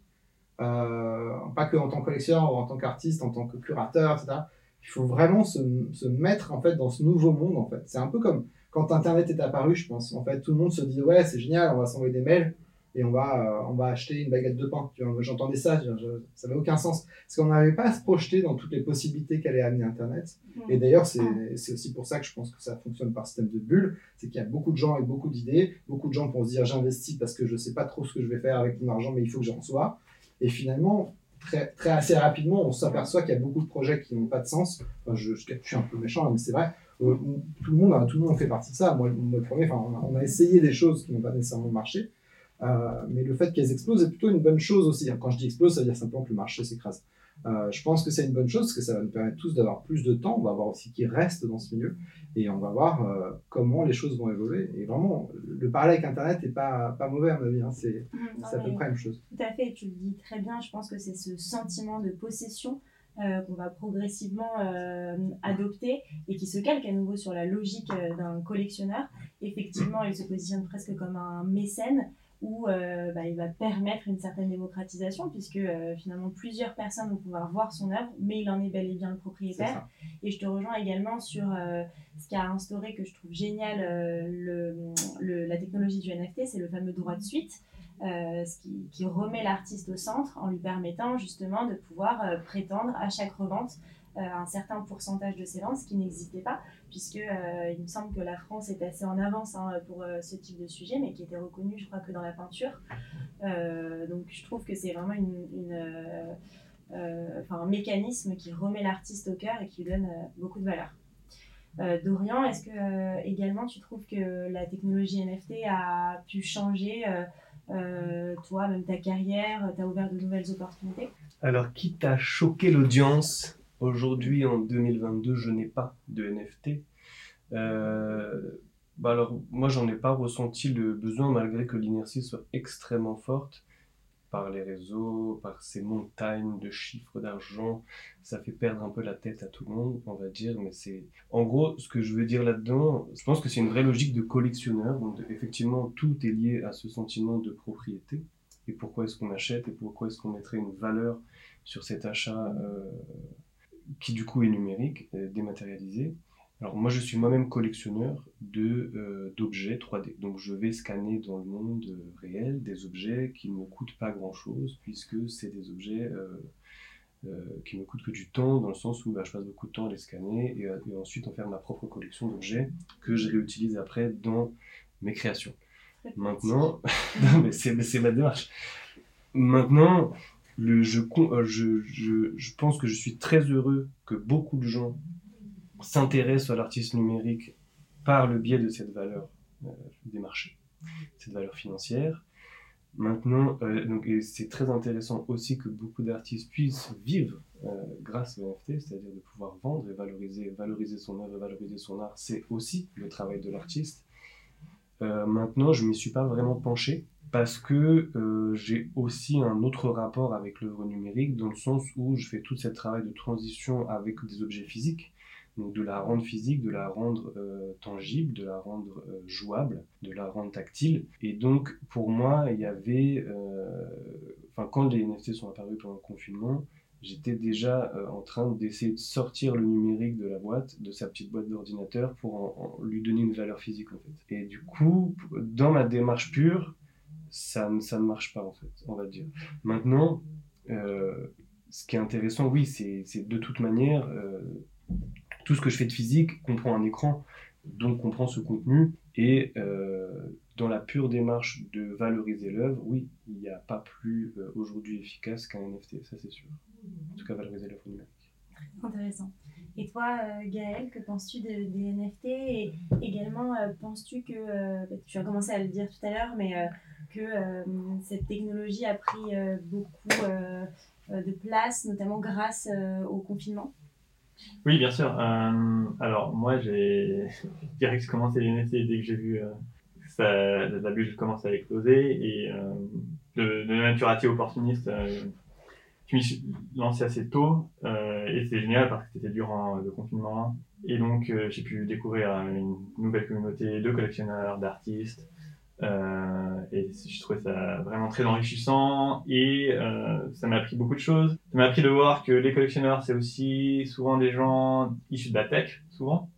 pas que en tant que collectionneur, ou en tant qu'artiste, en tant que curateur, etc. Il faut vraiment se, se mettre en fait dans ce nouveau monde. En fait, c'est un peu comme quand Internet est apparu, je pense. En fait, tout le monde se dit ouais, c'est génial, on va s'envoyer des mails. et on va, euh, on va acheter une baguette de pain. J'entendais ça, je- je- ça n'avait aucun sens. Parce qu'on n'arrivait pas à se projeter dans toutes les possibilités qu'allait amener Internet. Et d'ailleurs, c'est c'est aussi pour ça que je pense que ça fonctionne par système de bulle. C'est qu'il y a beaucoup de gens avec beaucoup d'idées, beaucoup de gens pour se dire j'investis parce que je ne sais pas trop ce que je vais faire avec mon argent, mais il faut que j'en sois. Et finalement, très, très assez rapidement, on s'aperçoit qu'il y a beaucoup de projets qui n'ont pas de sens. Enfin, je, je, suis un peu méchant, mais c'est vrai. Euh, tout, le monde, tout le monde fait partie de ça. Moi, le premier, on, a, on a essayé des choses qui n'ont pas nécessairement marché. Euh, mais le fait qu'elles explosent est plutôt une bonne chose aussi. Quand je dis explose, ça veut dire simplement que le marché s'écrase. Euh, je pense que c'est une bonne chose parce que ça va nous permettre tous d'avoir plus de temps. On va voir aussi qui reste dans ce milieu et on va voir euh, comment les choses vont évoluer. Et vraiment, le parallèle avec Internet n'est pas, pas mauvais à mon avis. hein. C'est non, c'est à peu près la même chose. Tout à fait, tu le dis très bien. Je pense que c'est ce sentiment de possession euh, qu'on va progressivement euh, adopter et qui se calque à nouveau sur la logique euh, d'un collectionneur. Effectivement, il se positionne presque comme un mécène où euh, bah, il va permettre une certaine démocratisation puisque euh, finalement plusieurs personnes vont pouvoir voir son œuvre, mais il en est bel et bien le propriétaire. Et je te rejoins également sur euh, ce qui a instauré que je trouve génial euh, le, le- la technologie du NFT, c'est le fameux droit de suite, ce qui, qui remet l'artiste au centre en lui permettant justement de pouvoir prétendre à chaque revente un certain pourcentage de ses ventes, ce qui n'existait pas, puisque euh, il me semble que la France est assez en avance hein, pour euh, ce type de sujet, mais qui était reconnu, je crois, que dans la peinture. Euh, donc je trouve que c'est vraiment un mécanisme qui remet l'artiste au cœur et qui lui donne beaucoup de valeur. Dorian, est-ce que également tu trouves que la technologie NFT a pu changer toi, même ta carrière, t'as ouvert de nouvelles opportunités? Alors, quitte à choquer l'audience, aujourd'hui en 2022, je n'ai pas de NFT. Euh, bah alors, moi, j'en ai pas ressenti le besoin, malgré que l'inertie soit extrêmement forte par les réseaux, par ces montagnes de chiffres d'argent. Ça fait perdre un peu la tête à tout le monde, on va dire. Mais c'est. En gros, ce que je veux dire là-dedans, je pense que c'est une vraie logique de collectionneur. Donc, effectivement, tout est lié à ce sentiment de propriété. Et pourquoi est-ce qu'on achète et pourquoi est-ce qu'on mettrait une valeur sur cet achat euh, qui du coup est numérique, euh, dématérialisé. Alors moi je suis moi-même collectionneur de, euh, d'objets 3D. Donc je vais scanner dans le monde euh, réel des objets qui ne me coûtent pas grand-chose puisque c'est des objets euh, euh, qui me coûtent que du temps dans le sens où bah, je passe beaucoup de temps à les scanner et, et ensuite en faire ma propre collection d'objets que je réutilise après dans mes créations. Maintenant, non, mais c'est ma démarche. Maintenant, euh, je, pense que je suis très heureux que beaucoup de gens s'intéressent à l'artiste numérique par le biais de cette valeur euh, des marchés, cette valeur financière. Maintenant, euh, et c'est très intéressant aussi que beaucoup d'artistes puissent vivre grâce au NFT, c'est-à-dire de pouvoir vendre et valoriser, valoriser son œuvre, valoriser son art. C'est aussi le travail de l'artiste. Maintenant, je m'y suis pas vraiment penché parce que euh, j'ai aussi un autre rapport avec l'œuvre numérique dans le sens où je fais tout ce travail de transition avec des objets physiques, donc de la rendre physique, de la rendre euh, tangible, de la rendre euh, jouable, de la rendre tactile. Et donc pour moi, il y avait, enfin quand les NFT sont apparus pendant le confinement, j'étais déjà en train d'essayer de sortir le numérique de la boîte, de sa petite boîte d'ordinateur, pour lui donner une valeur physique en fait. Et du coup, dans ma démarche pure, ça, ça ne marche pas en fait, on va dire. Maintenant, euh, ce qui est intéressant, oui, c'est de toute manière, euh, tout ce que je fais de physique comprend un écran, donc comprend ce contenu, et euh, dans la pure démarche de valoriser l'œuvre, oui, il n'y a pas plus aujourd'hui efficace qu'un NFT, ça c'est sûr. En tout cas, valoriser l'œuvre numérique. Intéressant. Et toi, Gaël, que penses-tu de- des NFT Et également, penses-tu que, bah, tu as commencé à le dire tout à l'heure, mais que euh, cette technologie a pris euh, beaucoup euh, de place, notamment grâce au confinement Oui, bien sûr. Alors, moi, j'ai je j'ai commencé les NFT dès que j'ai vu ça, la bulle commence à exploser. Et de, nature assez opportuniste, je m'y suis lancé assez tôt. et c'était génial parce que c'était durant le confinement. Et donc, j'ai pu découvrir une nouvelle communauté de collectionneurs, d'artistes. Euh, et je trouvais ça vraiment très enrichissant et euh, ça m'a appris beaucoup de choses. Ça m'a appris de voir que les collectionneurs, c'est aussi souvent des gens issus de la tech, souvent.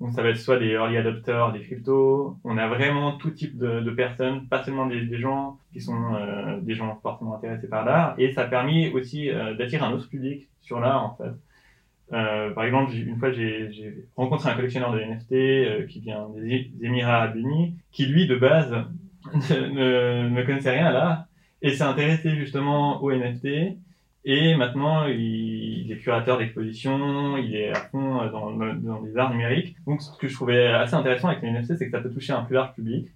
Donc ça va être soit des early adopters, des cryptos. On a vraiment tout type de, personnes, pas seulement des, des gens qui sont euh, des gens fortement intéressés par l'art. Et ça a permis aussi euh, d'attirer un autre public sur l'art en fait. Euh, par exemple, une fois j'ai rencontré un collectionneur de NFT euh, qui vient des Émirats Arabes Unis, qui lui de base ne, connaissait rien à l'art et s'est intéressé justement aux NFT. Et maintenant, il, est curateur d'exposition, il est à fond euh, dans, dans les arts numériques. Donc, ce que je trouvais assez intéressant avec les NFT, c'est que ça peut toucher un plus large public.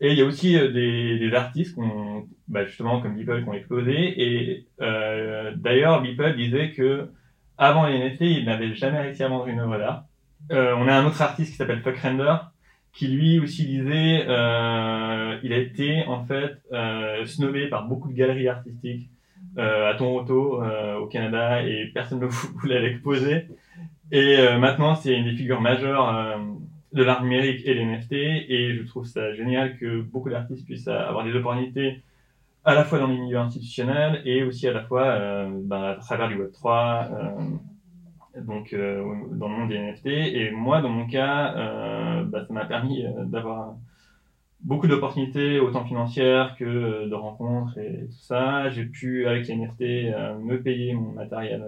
Et il y a aussi des, des artistes bah, justement, comme Beeple, qui ont explosé. Et d'ailleurs, Beeple disait que avant les NFT, il n'avait jamais réussi à vendre une œuvre d'art. Euh, on a un autre artiste qui s'appelle Fuck Render, qui lui aussi disait, euh, il a été en fait euh, snobé par beaucoup de galeries artistiques à Toronto, au Canada, et personne ne voulait l'exposer. Et maintenant, c'est une des figures majeures de l'art numérique et les NFT, et je trouve ça génial que beaucoup d'artistes puissent avoir des opportunités à la fois dans les milieux institutionnels et aussi à la fois euh, bah, à travers du Web3, euh, donc euh, dans le monde des NFT. Et moi, dans mon cas, euh, bah, ça m'a permis euh, d'avoir beaucoup d'opportunités, autant financières que de rencontres et tout ça. J'ai pu, avec les NFT, me payer mon matériel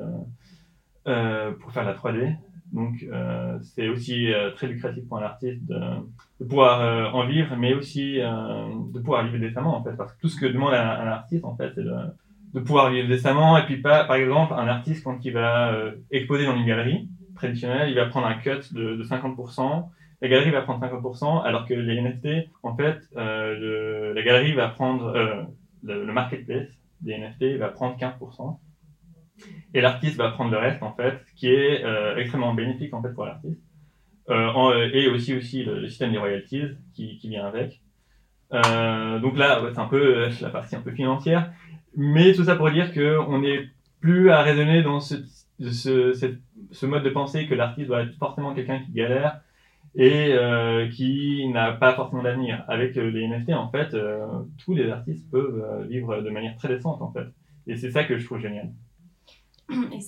pour faire la 3D. Donc, euh, c'est aussi euh, très lucratif pour un artiste de, pouvoir euh, en vivre, mais aussi de pouvoir vivre décemment, en fait. Parce que tout ce que demande un, artiste, en fait, c'est de, pouvoir vivre décemment. Et puis, pas, par exemple, un artiste, quand il va exposer dans une galerie traditionnelle, il va prendre un cut de, de 50%. La galerie va prendre 50%, alors que les NFT, en fait, la galerie va prendre, le marketplace des NFT va prendre 15%. Et l'artiste va prendre le reste, en fait, qui est euh, extrêmement bénéfique, en fait, pour l'artiste. Euh, en- et aussi, aussi le, système des royalties qui, vient avec. Euh, donc là, c'est un peu euh, la partie un peu financière. Mais tout ça pour dire qu'on n'est plus à raisonner dans ce, mode de pensée que l'artiste doit être forcément quelqu'un qui galère et euh, qui n'a pas forcément d'avenir. Avec euh, les NFT, en fait, euh, tous les artistes peuvent euh, vivre de manière très décente, en fait. Et c'est ça que je trouve génial. Et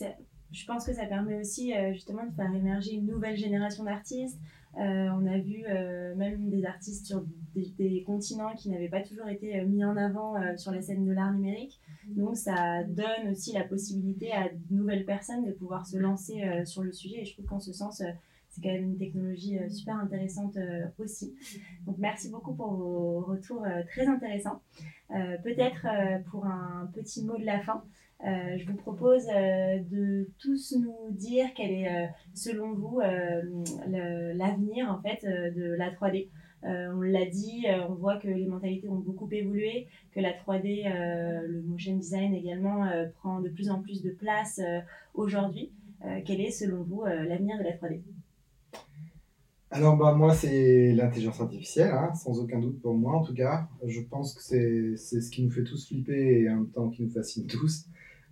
je pense que ça permet aussi euh, justement de faire émerger une nouvelle génération d'artistes. Euh, on a vu euh, même des artistes sur des, continents qui n'avaient pas toujours été mis en avant sur la scène de l'art numérique. Donc ça donne aussi la possibilité à de nouvelles personnes de pouvoir se lancer sur le sujet. Et je trouve qu'en ce sens, c'est quand même une technologie super intéressante aussi. Donc merci beaucoup pour vos retours très intéressants. Peut-être pour un petit mot de la fin. Euh, je vous propose euh, de tous nous dire quel est, euh, selon vous, l'avenir en fait de la 3D. Euh, on l'a dit, on voit que les mentalités ont beaucoup évolué, que la 3D, euh, le motion design également, prend de plus en plus de place aujourd'hui. Quel est, selon vous, l'avenir de la 3D Alors bah moi c'est l'intelligence artificielle, hein, sans aucun doute pour moi en tout cas. Je pense que c'est ce qui nous fait tous flipper et en même temps qui nous fascine tous.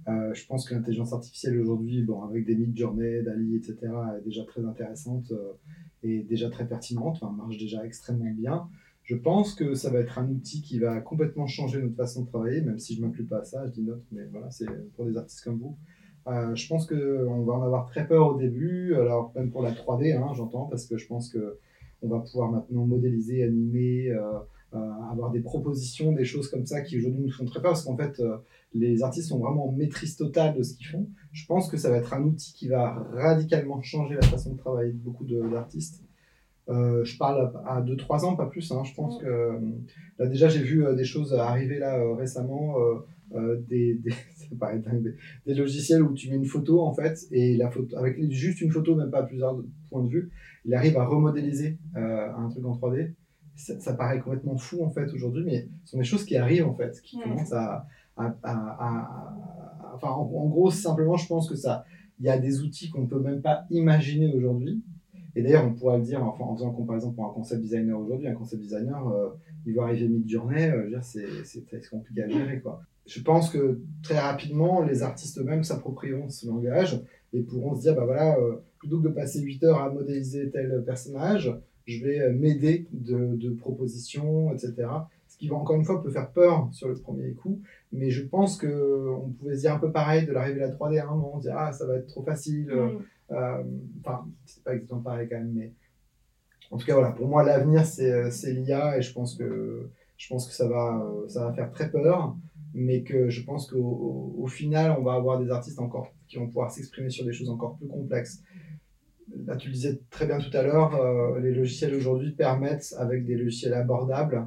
Euh, je pense que l'intelligence artificielle aujourd'hui, bon, avec des mid-journées, DALI, etc., est déjà très intéressante euh, et déjà très pertinente, marche déjà extrêmement bien. Je pense que ça va être un outil qui va complètement changer notre façon de travailler, même si je ne m'inclus pas à ça, je dis notre, mais voilà, c'est pour des artistes comme vous. Euh, je pense qu'on va en avoir très peur au début, alors même pour la 3D, hein, j'entends, parce que je pense que on va pouvoir maintenant modéliser, animer, euh, avoir des propositions, des choses comme ça qui aujourd'hui nous font très peur, parce qu'en fait, les artistes sont vraiment en maîtrise totale de ce qu'ils font. Je pense que ça va être un outil qui va radicalement changer la façon de travailler de beaucoup d'artistes. Euh, je parle à 2-3 ans, pas plus. hein. Je pense que euh, là déjà j'ai vu euh, des choses arriver là récemment, euh, des, des, ça paraît dingue, des, logiciels où tu mets une photo en fait et la photo avec juste une photo, même pas à plusieurs points de vue, il arrive à remodéliser euh, un truc en 3D. Ça, ça paraît complètement fou en fait aujourd'hui, mais ce sont des choses qui arrivent en fait, qui Mm. commencent à, enfin en, gros simplement je pense que ça, il y a des outils qu'on peut même pas imaginer aujourd'hui. Et d'ailleurs, on pourrait le dire en faisant comparaison pour un concept designer aujourd'hui. Un concept designer, euh, il va arriver mid-journée, euh, c'est compliqué à gérer. Quoi. Je pense que très rapidement, les artistes eux-mêmes s'approprieront ce langage et pourront se dire, bah voilà, euh, plutôt que de passer 8 heures à modéliser tel personnage, je vais euh, m'aider de, de propositions, etc. Ce qui, encore une fois, peut faire peur sur le premier coup. Mais je pense qu'on pouvait se dire un peu pareil de l'arrivée de la 3D à un moment, on se dire, ah, ça va être trop facile. euh, Mm. euh, Enfin, c'est pas exactement pareil quand même, mais en tout cas, voilà, pour moi, l'avenir, c'est l'IA et je pense que, je pense que ça, va, ça va faire très peur, mais que je pense qu'au au, final, on va avoir des artistes encore qui vont pouvoir s'exprimer sur des choses encore plus complexes. Là, tu le disais très bien tout à l'heure, euh, les logiciels aujourd'hui permettent, avec des logiciels abordables,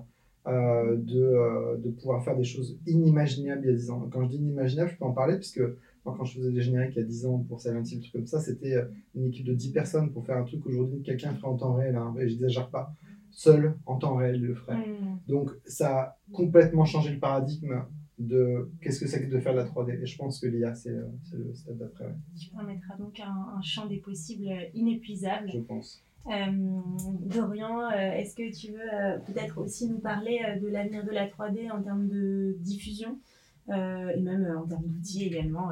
euh, de, euh, de, pouvoir faire des choses inimaginables il y a 10 ans. Quand je dis inimaginables, je peux en parler, puisque moi, quand je faisais des génériques il y a 10 ans pour Silent Hill, trucs comme ça, c'était une équipe de 10 personnes pour faire un truc qu'aujourd'hui quelqu'un ferait en temps réel, hein, et je n'exagère pas. Seul, en temps réel, il le ferait. Mmh. Donc, ça a complètement changé le paradigme de qu'est-ce que c'est que de faire de la 3D. Et je pense que l'IA, c'est le stade d'après. Qui permettra donc un, champ des possibles inépuisable. Je pense. Euh, Dorian, euh, est-ce que tu veux euh, peut-être aussi nous parler de l'avenir de la 3D en termes de diffusion et même en termes d'outils également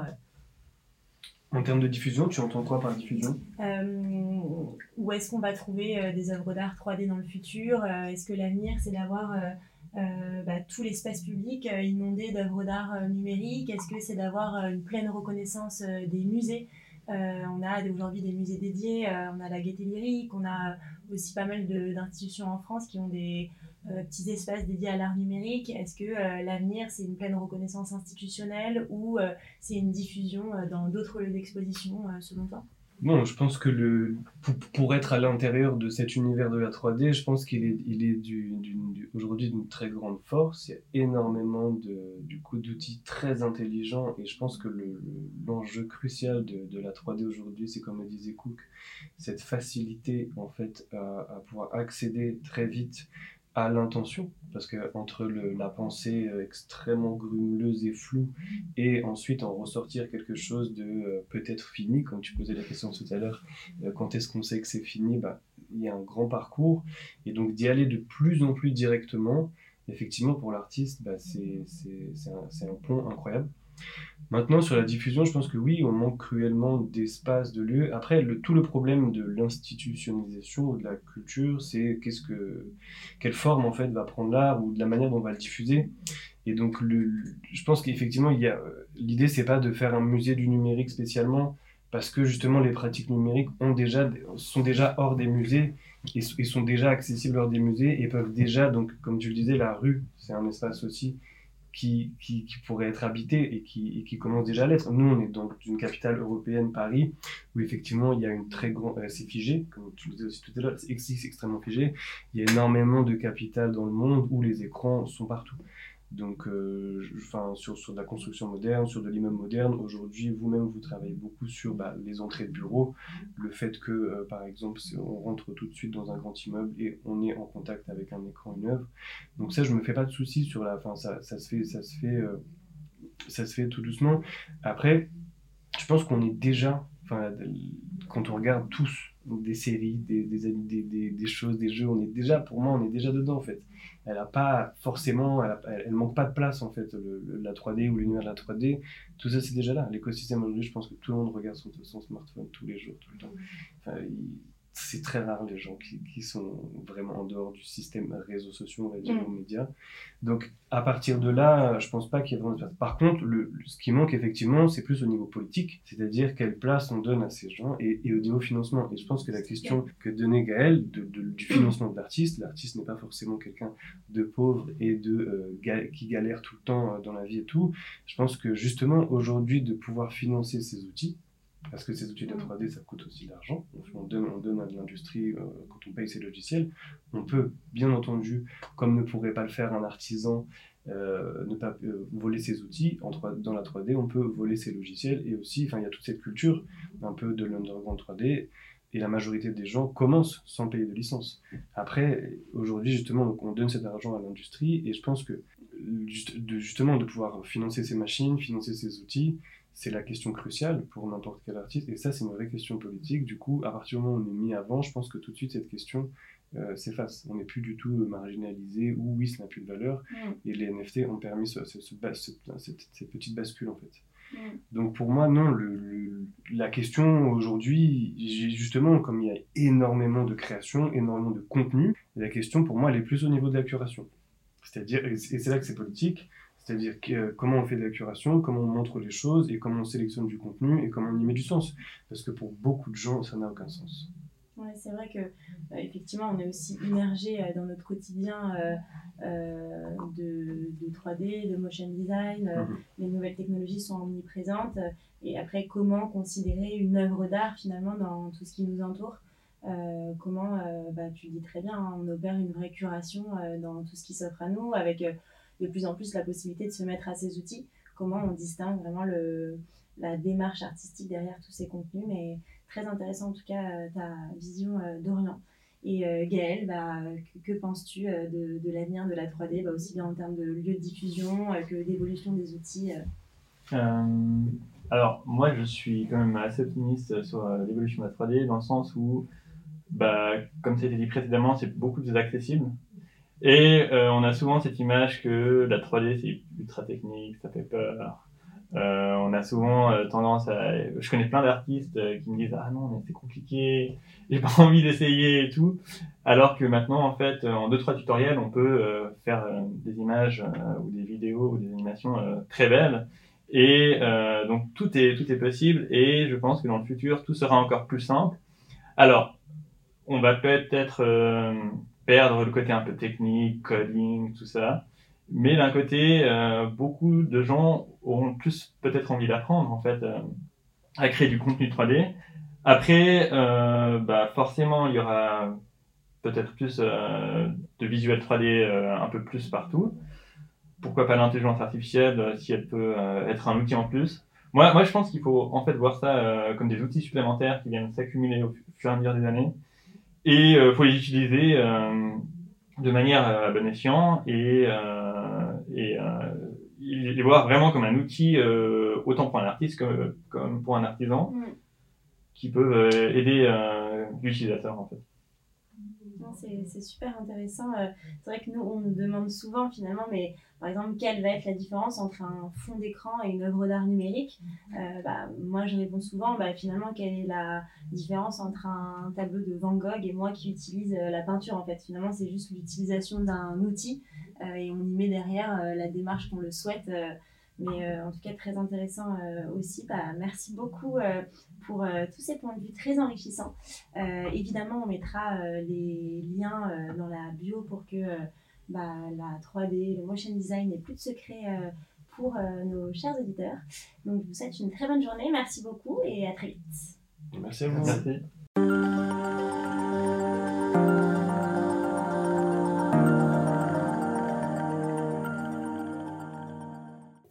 En termes de diffusion, tu entends quoi par diffusion? Où est-ce qu'on va trouver des œuvres d'art 3D dans le futur? Est-ce que l'avenir, c'est d'avoir bah, tout l'espace public inondé d'œuvres d'art numériques? Est-ce que c'est d'avoir une pleine reconnaissance des musées? On a aujourd'hui des musées dédiés, on a la Gaieté Lyrique, on a aussi pas mal d'institutions en France qui ont des petits espaces dédiés à l'art numérique. Est-ce que l'avenir, c'est une pleine reconnaissance institutionnelle ou c'est une diffusion dans d'autres lieux d'exposition, selon toi? Non, je pense que le, pour, être à l'intérieur de cet univers de la 3D, je pense qu'il est, il est aujourd'hui d'une très grande force. Il y a énormément de, du coup, d'outils très intelligents et je pense que l'enjeu crucial de, de, la 3D aujourd'hui, c'est comme le disait Cook, cette facilité en fait à pouvoir accéder très vite à l'intention, parce que entre la pensée euh, extrêmement grumeleuse et floue, et ensuite en ressortir quelque chose de euh, peut-être fini, comme tu posais la question tout à l'heure, euh, quand est-ce qu'on sait que c'est fini bah, Il y a un grand parcours, et donc d'y aller de plus en plus directement, effectivement pour l'artiste, bah, c'est un pont incroyable. Maintenant, sur la diffusion, je pense que oui, on manque cruellement d'espace, de lieux. Après, tout le problème de l'institutionnalisation de la culture, c'est qu'est-ce que, quelle forme en fait va prendre l'art ou de la manière dont on va le diffuser. Et donc, je pense qu'effectivement, il y a, l'idée, c'est pas de faire un musée du numérique spécialement, parce que justement, les pratiques numériques sont déjà hors des musées et, et sont déjà accessibles hors des musées et peuvent déjà, donc, comme tu le disais, la rue, c'est un espace aussi qui, qui, qui, pourrait être habité et qui, qui commence déjà à l'être. Nous, on est dans une capitale européenne, Paris, où effectivement il y a une très grande. Euh, c'est figé, comme tu le disais aussi tout à l'heure, c'est extrêmement figé. Il y a énormément de capitales dans le monde où les écrans sont partout. Donc, euh, enfin, sur, sur de la construction moderne, sur de l'immeuble moderne, aujourd'hui, vous-même, vous travaillez beaucoup sur bah, les entrées de bureaux, le fait que, euh, par exemple, on rentre tout de suite dans un grand immeuble et on est en contact avec un écran, une œuvre. Donc ça, je me fais pas de soucis sur la, fin, ça, ça se fait, ça se fait, euh, ça se fait tout doucement. Après, je pense qu'on est déjà, enfin, quand on regarde tous des séries, des, des, des, des, choses, des jeux, on est déjà, pour moi, on est déjà dedans en fait elle a pas forcément, elle, manque pas de place en fait, la 3D ou l'univers de la 3D, tout ça c'est déjà là. L'écosystème aujourd'hui, je pense que tout le monde regarde son, son smartphone tous les jours, tout le temps. C'est très rare les gens qui, qui, sont vraiment en dehors du système réseaux sociaux, on va dire, mm. médias. Donc, à partir de là, je pense pas qu'il y ait vraiment de. Par contre, le, ce qui manque effectivement, c'est plus au niveau politique, c'est-à-dire quelle place on donne à ces gens et, et, au niveau financement. Et je pense que la question que donnait Gaël de, du financement de l'artiste, l'artiste n'est pas forcément quelqu'un de pauvre et de euh, qui galère tout le temps euh, dans la vie et tout. Je pense que justement, aujourd'hui, de pouvoir financer ces outils, parce que ces outils de 3D, ça coûte aussi de l'argent. On donne, on donne à l'industrie euh, quand on paye ces logiciels. On peut, bien entendu, comme ne pourrait pas le faire un artisan, euh, ne pas euh, voler ses outils. En dans la 3D, on peut voler ses logiciels. Et aussi, il y a toute cette culture un peu de l'underground 3D. Et la majorité des gens commencent sans payer de licence. Après, aujourd'hui, justement, on donne cet argent à l'industrie. Et je pense que justement de pouvoir financer ces machines, financer ces outils, c'est la question cruciale pour n'importe quel artiste. Et ça, c'est une vraie question politique. Du coup, à partir du moment où on est mis avant, je pense que tout de suite, cette question euh, s'efface. On n'est plus du tout marginalisé ou oui, ça n'a plus de valeur. Mm. Et les NFT ont permis ce, cette, petite bascule, en fait. Mm. Donc pour moi, non, le, la question aujourd'hui, justement, comme il y a énormément de création, énormément de contenu, la question pour moi, elle est plus au niveau de la curation. C'est-à-dire, et c'est là que c'est politique, c'est-à-dire euh, comment on fait de la curation, comment on montre les choses et comment on sélectionne du contenu et comment on y met du sens. Parce que pour beaucoup de gens, ça n'a aucun sens. Ouais, c'est vrai que euh, effectivement, on est aussi immergé euh, dans notre quotidien euh, de, de 3D, de motion design. Mhm. Les nouvelles technologies sont omniprésentes. Et après, comment considérer une œuvre d'art finalement dans tout ce qui nous entoure Comment, bah, tu le dis très bien, hein, on opère une vraie curation dans tout ce qui s'offre à nous, avec de plus en plus la possibilité de se mettre à ces outils. Comment on distingue vraiment le, la démarche artistique derrière tous ces contenus, mais très intéressant en tout cas euh, ta vision euh, d'Orient. Et euh, Gaël, bah, que, penses-tu de, de l'avenir de la 3D, bah, aussi bien en termes de lieu de diffusion que d'évolution des outils alors, moi, je suis quand même assez optimiste sur l'évolution de la 3D, dans le sens où, bah, comme ça a été dit précédemment, c'est beaucoup plus accessible. Et euh, on a souvent cette image que la 3D, c'est ultra technique, ça fait peur. Euh, on a souvent euh, tendance à... Je connais plein d'artistes euh, qui me disent « Ah non, mais c'est compliqué, j'ai pas envie d'essayer et tout ». Alors que maintenant, en fait, euh, en deux trois tutoriels, on peut faire des images ou des vidéos ou des animations très belles. Et donc tout est, tout est possible et je pense que dans le futur, tout sera encore plus simple. Alors, on va peut-être perdre le côté un peu technique, coding, tout ça. Mais d'un côté, euh, beaucoup de gens auront plus peut-être envie d'apprendre en fait euh, à créer du contenu 3D. Après, euh, bah, forcément, il y aura peut-être plus de visuel 3D euh, un peu plus partout pourquoi pas l'intelligence artificielle si elle peut être un outil en plus. Moi, moi je pense qu'il faut en fait voir ça comme des outils supplémentaires qui viennent s'accumuler au fur et à mesure des années. Et il faut les utiliser euh, de manière euh, à bon escient et, euh, et euh, les voir vraiment comme un outil euh, autant pour un artiste que comme pour un artisan Mm. qui peuvent euh, aider euh, l'utilisateur en fait. C'est super intéressant. Euh, C'est vrai que nous, on nous demande souvent finalement, mais par exemple, quelle va être la différence entre un fond d'écran et une œuvre d'art numérique? Euh, bah, Moi, je réponds souvent, bah, finalement, quelle est la différence entre un tableau de Van Gogh et moi qui utilise euh, la peinture En fait, finalement, c'est juste l'utilisation d'un outil euh, et on y met derrière la démarche qu'on le souhaite. Mais euh, en tout cas, très intéressant euh, aussi. Bah, merci beaucoup euh, pour euh, tous ces points de vue très enrichissants. Euh, évidemment, on mettra euh, les liens euh, dans la bio pour que euh, bah, la 3D, le motion design n'ait plus de secret euh, pour euh, nos chers auditeurs. Donc, je vous souhaite une très bonne journée. Merci beaucoup et à très vite. Merci à vous. Merci.